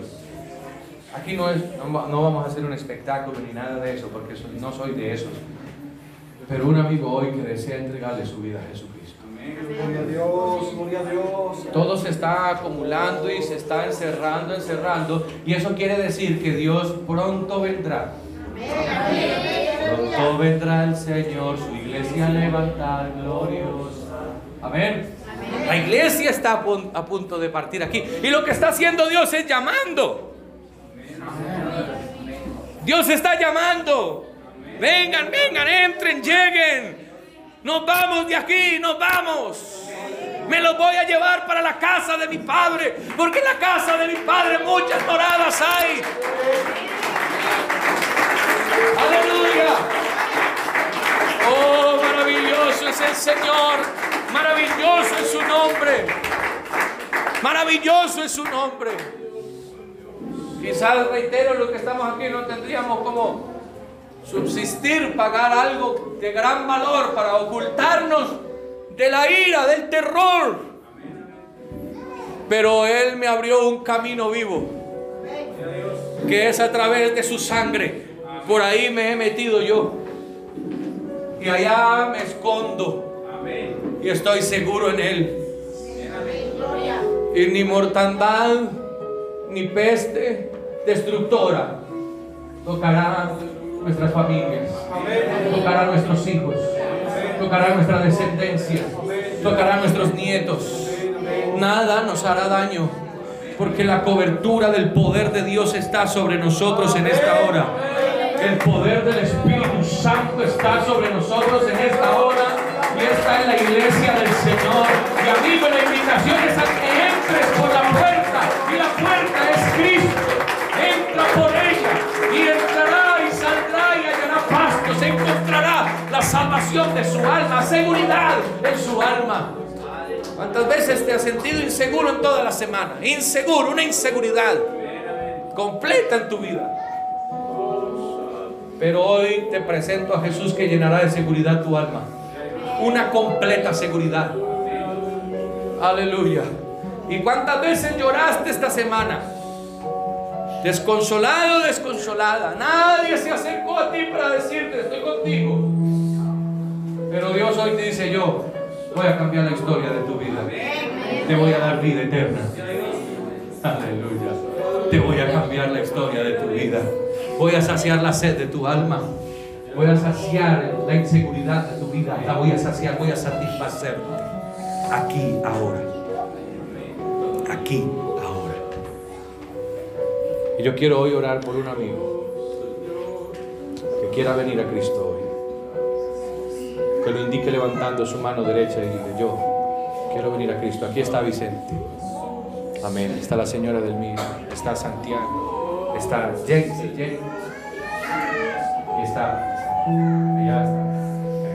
Aquí no, es, no, vamos a hacer un espectáculo ni nada de eso, porque no soy de esos. Pero un amigo hoy que desea entregarle su vida a Jesucristo. Gloria a Dios, gloria a Dios. Todo se está acumulando y se está encerrando, encerrando. Y eso quiere decir que Dios pronto vendrá. Pronto vendrá el Señor, su iglesia a levantar gloriosa. Amén. La iglesia está a punto de partir aquí. Y lo que está haciendo Dios es llamando. Dios está llamando. Vengan, vengan, entren, lleguen. Nos vamos de aquí, nos vamos. Me los voy a llevar para la casa de mi padre, porque en la casa de mi padre muchas moradas hay. Aleluya. Oh, maravilloso es el Señor. Maravilloso es su nombre. Maravilloso es su nombre. Quizás reitero lo que estamos aquí, no tendríamos como subsistir, pagar algo de gran valor para ocultarnos de la ira, del terror. Pero Él me abrió un camino vivo, que es a través de su sangre. Por ahí me he metido yo. Y allá me escondo. Y estoy seguro en Él. Y ni mortandad, ni peste destructora tocará nuestras familias, tocará nuestros hijos, tocará nuestra descendencia, tocará nuestros nietos. Nada nos hará daño, porque la cobertura del poder de Dios está sobre nosotros en esta hora. El poder del Espíritu Santo está sobre nosotros en esta hora y está en la iglesia del Señor. Y amigo, la invitación es a que entres salvación de su alma, seguridad en su alma. ¿Cuántas veces te has sentido inseguro en toda la semana? Inseguro, una inseguridad completa en tu vida. Pero hoy te presento a Jesús que llenará de seguridad tu alma. Una completa seguridad. Aleluya. ¿Y cuántas veces lloraste esta semana? Desconsolado, desconsolada. Nadie se acercó a ti para decirte, estoy contigo. Pero Dios hoy te dice, yo voy a cambiar la historia de tu vida. Te voy a dar vida eterna. Aleluya. Te voy a cambiar la historia de tu vida. Voy a saciar la sed de tu alma. Voy a saciar la inseguridad de tu vida. La voy a saciar, voy a satisfacer. Aquí, ahora. Aquí, ahora. Y yo quiero hoy orar por un amigo que quiera venir a Cristo hoy. Que lo indique levantando su mano derecha y diga, yo quiero venir a Cristo. Aquí está Vicente. Amén. Está la señora del mío. Está Santiago. Está James. James. Y está. Allá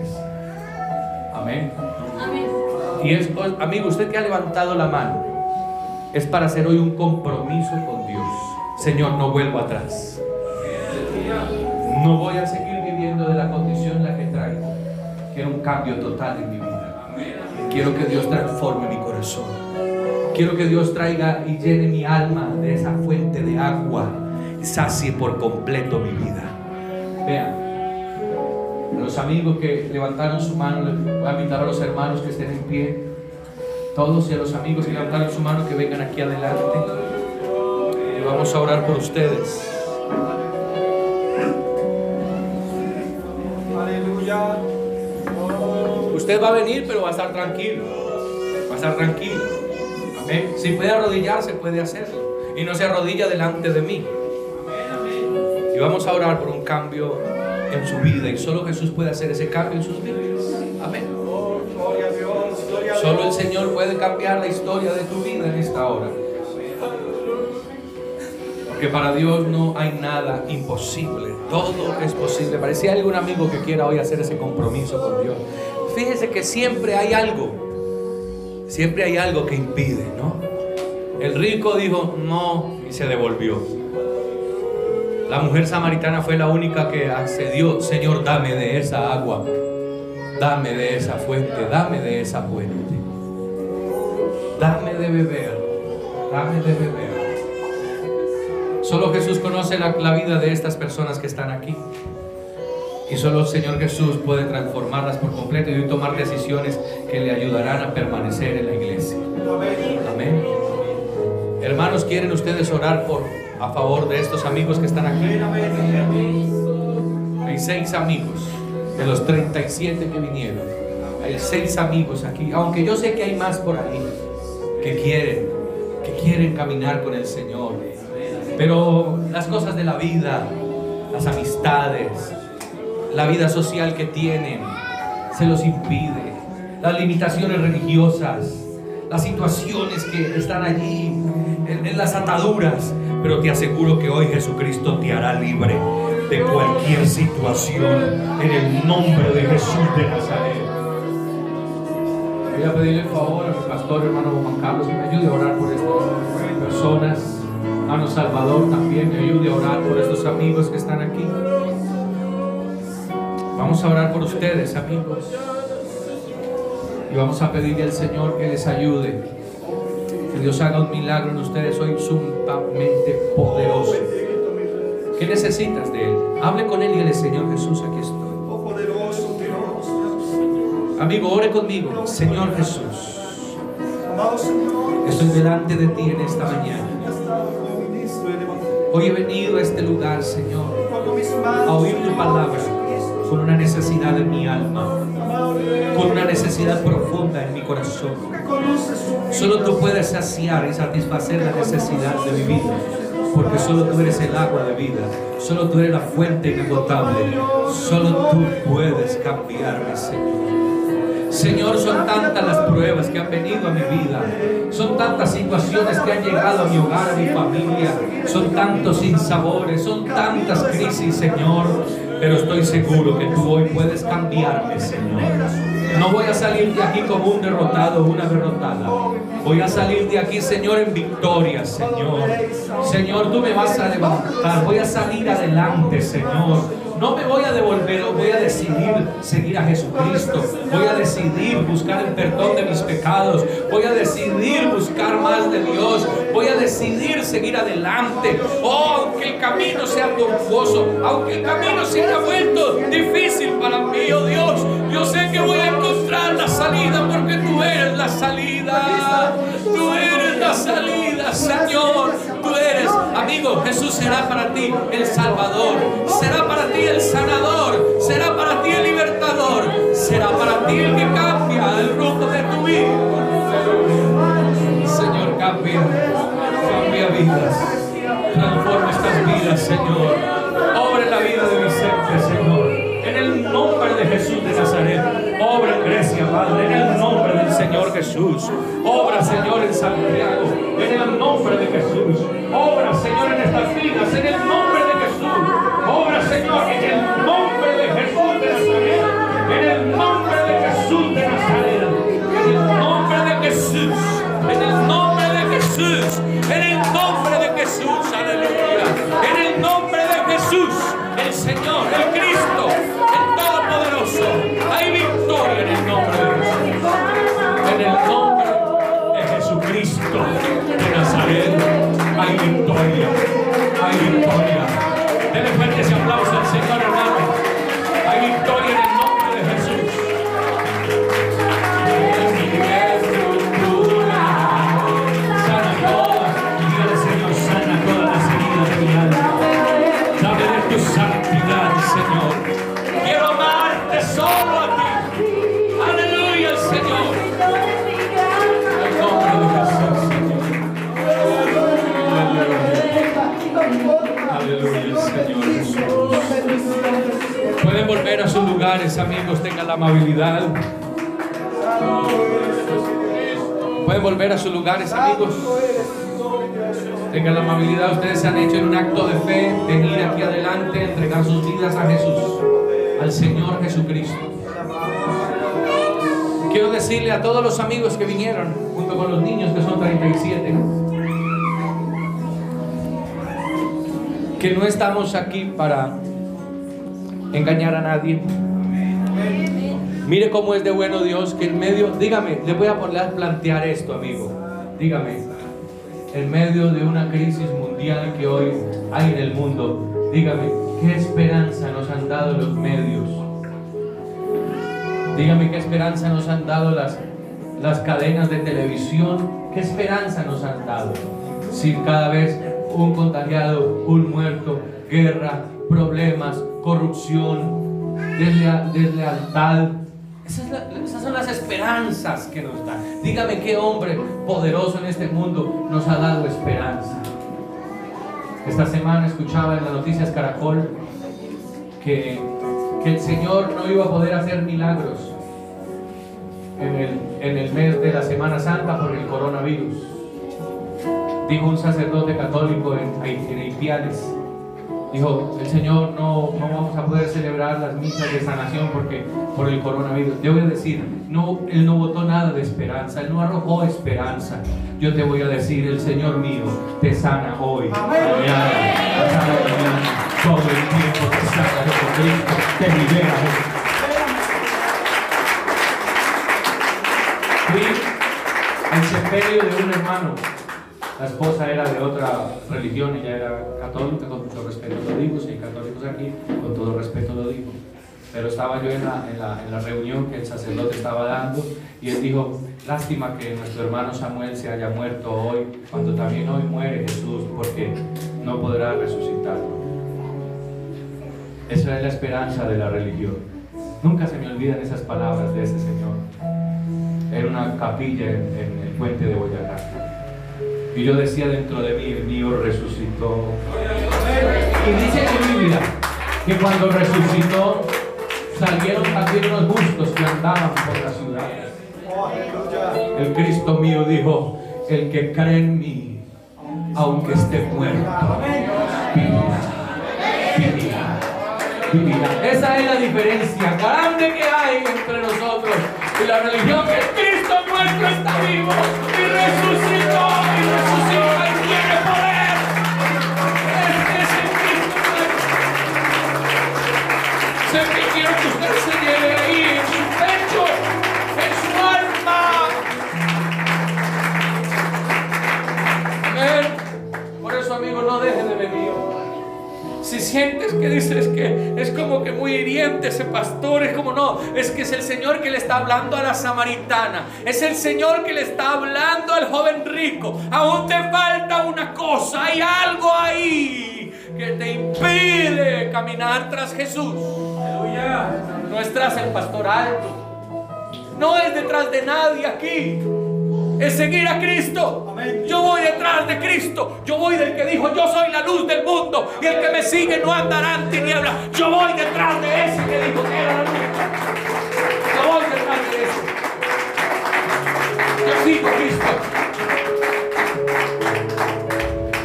está. Amén. Y es, oh, amigo, usted que ha levantado la mano, es para hacer hoy un compromiso con Dios. Señor, no vuelvo atrás. No voy a seguir viviendo de la condición Quiero un cambio total en mi vida. Quiero que Dios transforme mi corazón. Quiero que Dios traiga y llene mi alma de esa fuente de agua y por completo mi vida. Vean, los amigos que levantaron su mano, voy a invitar a los hermanos que estén en pie. Todos y a los amigos que levantaron su mano que vengan aquí adelante. Y vamos a orar por ustedes. Usted va a venir, pero va a estar tranquilo. Va a estar tranquilo. Si puede arrodillarse, puede hacerlo. Y no se arrodilla delante de mí. Y vamos a orar por un cambio en su vida. Y solo Jesús puede hacer ese cambio en sus vidas. Amén. Solo el Señor puede cambiar la historia de tu vida en esta hora. Porque para Dios no hay nada imposible. Todo es posible. Parecía algún amigo que quiera hoy hacer ese compromiso con Dios. Fíjese que siempre hay algo. Siempre hay algo que impide, ¿no? El rico dijo no y se devolvió. La mujer samaritana fue la única que accedió. Señor, dame de esa agua. Dame de esa fuente. Dame de esa fuente. Dame de beber. Dame de beber. Solo Jesús conoce la, la vida de estas personas que están aquí. Y solo el Señor Jesús puede transformarlas por completo y tomar decisiones que le ayudarán a permanecer en la iglesia. Amén. Hermanos, ¿quieren ustedes orar por a favor de estos amigos que están aquí? Hay seis amigos de los 37 que vinieron. Hay seis amigos aquí, aunque yo sé que hay más por ahí que quieren, que quieren caminar con el Señor. Pero las cosas de la vida, las amistades, la vida social que tienen, se los impide. Las limitaciones religiosas, las situaciones que están allí, en, las ataduras. Pero te aseguro que hoy Jesucristo te hará libre de cualquier situación en el nombre de Jesús de Nazaret. Voy a pedirle el favor a mi pastor hermano Juan Carlos que me ayude a orar por estas personas. Hermano Salvador también me ayude a orar por estos amigos que están aquí. Vamos a orar por ustedes, amigos. Y vamos a pedirle al Señor que les ayude. Que Dios haga un milagro en ustedes hoy sumamente poderoso. ¿Qué necesitas de Él? Hable con Él y dile, Señor Jesús, aquí estoy. Oh. Amigo, ore conmigo. Señor Jesús, estoy delante de ti en esta mañana. Hoy he venido a este lugar, Señor, a oír tu palabra con una necesidad en mi alma, con una necesidad profunda en mi corazón. Solo tú puedes saciar y satisfacer la necesidad de mi vida, porque solo tú eres el agua de vida, solo tú eres la fuente inagotable, solo tú puedes cambiarme, Señor. Señor, son tantas las pruebas que han venido a mi vida, son tantas situaciones que han llegado a mi hogar, a mi familia, son tantos sinsabores, son tantas crisis, Señor, pero estoy seguro que tú hoy puedes cambiarme, Señor. No voy a salir de aquí como un derrotado o una derrotada. Voy a salir de aquí, Señor, en victoria, Señor. Señor, tú me vas a levantar. Voy a salir adelante, Señor. No me voy a devolver, voy a decidir seguir a Jesucristo. Voy a decidir buscar el perdón de mis pecados. Voy a decidir buscar más de Dios. Voy a decidir seguir adelante. Oh, aunque el camino sea tortuoso, aunque el camino se haya vuelto difícil para mí, oh Dios, yo sé que voy a encontrar la salida porque amigo, Jesús será para ti el Salvador. Será para ti el sanador. Será para ti el libertador. Será para ti el que cambia el rumbo de tu vida. Señor, cambia, cambia vidas. Transforma estas vidas, Señor. Obra la vida de Vicente, Señor. En el nombre de Jesús de Nazaret. Obra en Grecia, Padre. En el nombre del Señor Jesús. Obra, Señor, en Santiago. En el nombre de Jesús. Obra, Señor, en estas vidas. En el nombre Hay victoria. Volver a sus lugares, amigos. Tengan la amabilidad. Pueden volver a sus lugares, amigos. Tengan la amabilidad. Ustedes se han hecho en un acto de fe, venir aquí adelante, entregar sus vidas a Jesús, al Señor Jesucristo. Quiero decirle a todos los amigos que vinieron, junto con los niños que son 37, que no estamos aquí para engañar a nadie. Mire cómo es de bueno Dios que en medio, dígame, le voy a poner a plantear esto, amigo. Dígame, en medio de una crisis mundial que hoy hay en el mundo, dígame, ¿qué esperanza nos han dado los medios? Dígame, ¿qué esperanza nos han dado las, las cadenas de televisión? ¿Qué esperanza nos han dado? Si cada vez un contagiado, un muerto, guerra, problemas, corrupción, deslea- deslealtad. Esas, son las esperanzas que nos dan. Dígame qué hombre poderoso en este mundo nos ha dado esperanza. Esta semana escuchaba en las noticias Caracol que, que el Señor no iba a poder hacer milagros en el, en el mes de la Semana Santa por el coronavirus. Dijo un sacerdote católico en, en Haitiales, dijo, el Señor no, no vamos a poder celebrar las misas de sanación porque por el coronavirus. Yo voy a decir, no, Él no votó nada de esperanza, Él no arrojó esperanza. Yo te voy a decir, el Señor mío te sana hoy, mañana, pasado mañana, todo el tiempo te sana Jesucristo, te libera. Fui al sepelio de un hermano. La esposa era de otra religión, ella era católica, con todo respeto lo digo, si hay católicos aquí, con todo respeto lo digo. Pero estaba yo en la, en, la, en la reunión que el sacerdote estaba dando y él dijo, lástima que nuestro hermano Samuel se haya muerto hoy, cuando también hoy muere Jesús, porque no podrá resucitarlo. Esa es la esperanza de la religión. Nunca se me olvidan esas palabras de ese señor. Era una capilla en, en el puente de Boyacá. Y yo decía dentro de mí, el mío resucitó. Y dice la Biblia que cuando resucitó salieron también los bustos que andaban por la ciudad. El Cristo mío dijo, el que cree en mí, aunque esté muerto, vivirá. Vivirá. Vivirá. Esa es la diferencia grande que hay entre nosotros y la religión que Cristo muerto está vivo y resucitó Thank you. Sientes que dices que es como que muy hiriente ese pastor, es como no, es que es el Señor que le está hablando a la samaritana, es el Señor que le está hablando al joven rico. Aún te falta una cosa, hay algo ahí que te impide caminar tras Jesús. No es tras el pastor alto, no es detrás de nadie aquí es seguir a Cristo. Yo voy detrás de Cristo. Yo voy del que dijo, yo soy la luz del mundo. Y el que me sigue no andará en tinieblas. Yo voy detrás de ese que dijo que era la luz. Yo voy detrás de ese. Yo sigo a Cristo.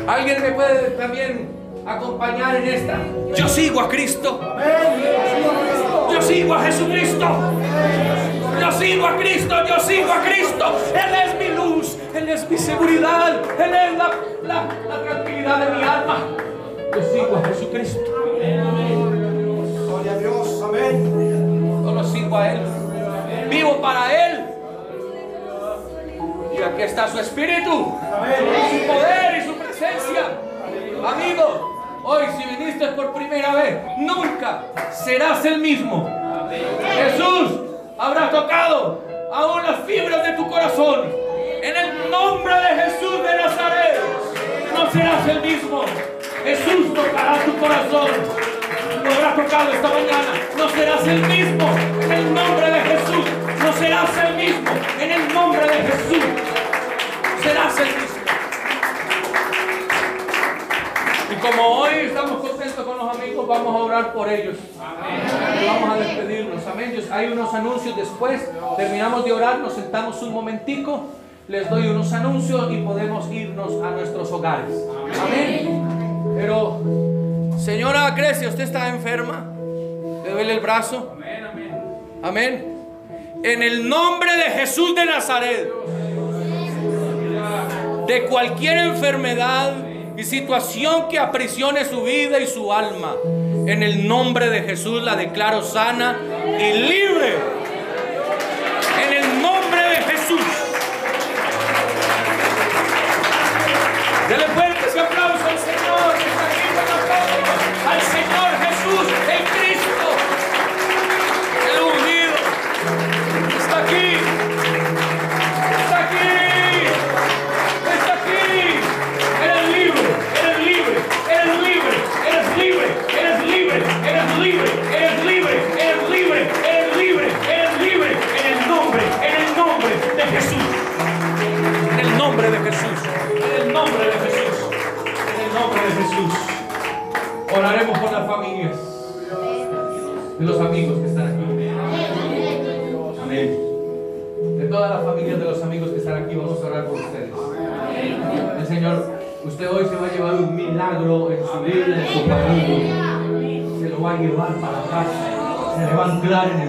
¿Alguien me puede también acompañar en esta? Yo sigo a Cristo. Yo sigo a Jesucristo. Yo sigo a Cristo, yo sigo a Cristo. Él es mi luz, Él es mi seguridad, Él es la, la, la tranquilidad de mi alma. Yo sigo a Jesucristo. Gloria a Dios, amén. Yo lo sigo a Él. Vivo para Él. Y aquí está su espíritu, su poder y su presencia. Amigo, hoy si viniste por primera vez, nunca serás el mismo. Jesús habrá tocado aún las fibras de tu corazón. En el nombre de Jesús de Nazaret, no serás el mismo. Jesús tocará tu corazón. Lo habrá tocado esta mañana. No serás el mismo. En el nombre de Jesús. No serás el mismo. En el nombre de Jesús. Serás el mismo. Y como hoy estamos contentos con los amigos, vamos a orar por ellos. Vamos a despedirnos. Amén. Dios, Hay unos anuncios después. Terminamos de orar, nos sentamos un momentico. Les doy unos anuncios y podemos irnos a nuestros hogares. Amén. Pero, señora Grecia, ¿usted está enferma? ¿Le duele el brazo? Amén. En el nombre de Jesús de Nazaret, de cualquier enfermedad y situación que aprisione su vida y su alma, en el nombre de Jesús la declaro sana y libre. I'm glad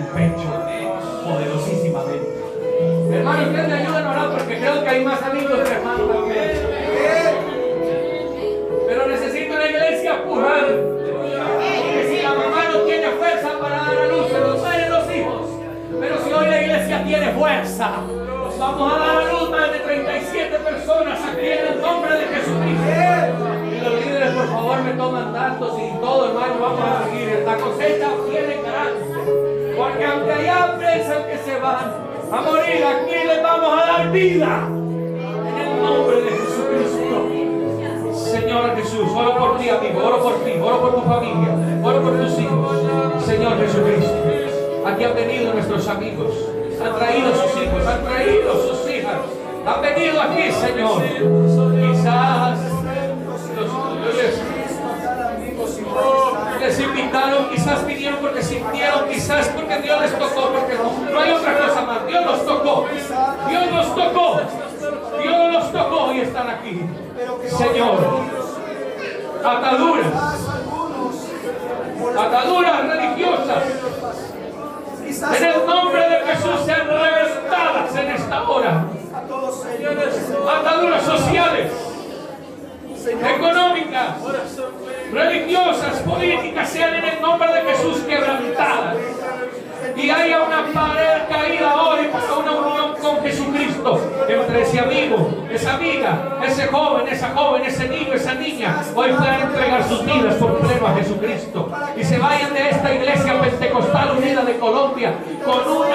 hoy puedan entregar sus vidas por pleno a Jesucristo. Y se vayan de esta iglesia pentecostal unida de Colombia con una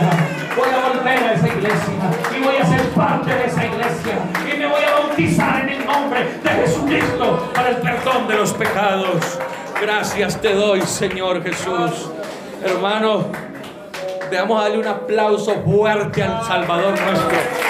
voy a volver a esa iglesia y voy a ser parte de esa iglesia y me voy a bautizar en el nombre de Jesucristo para el perdón de los pecados. Gracias te doy, Señor Jesús. Hermano, debemos darle un aplauso fuerte al Salvador nuestro.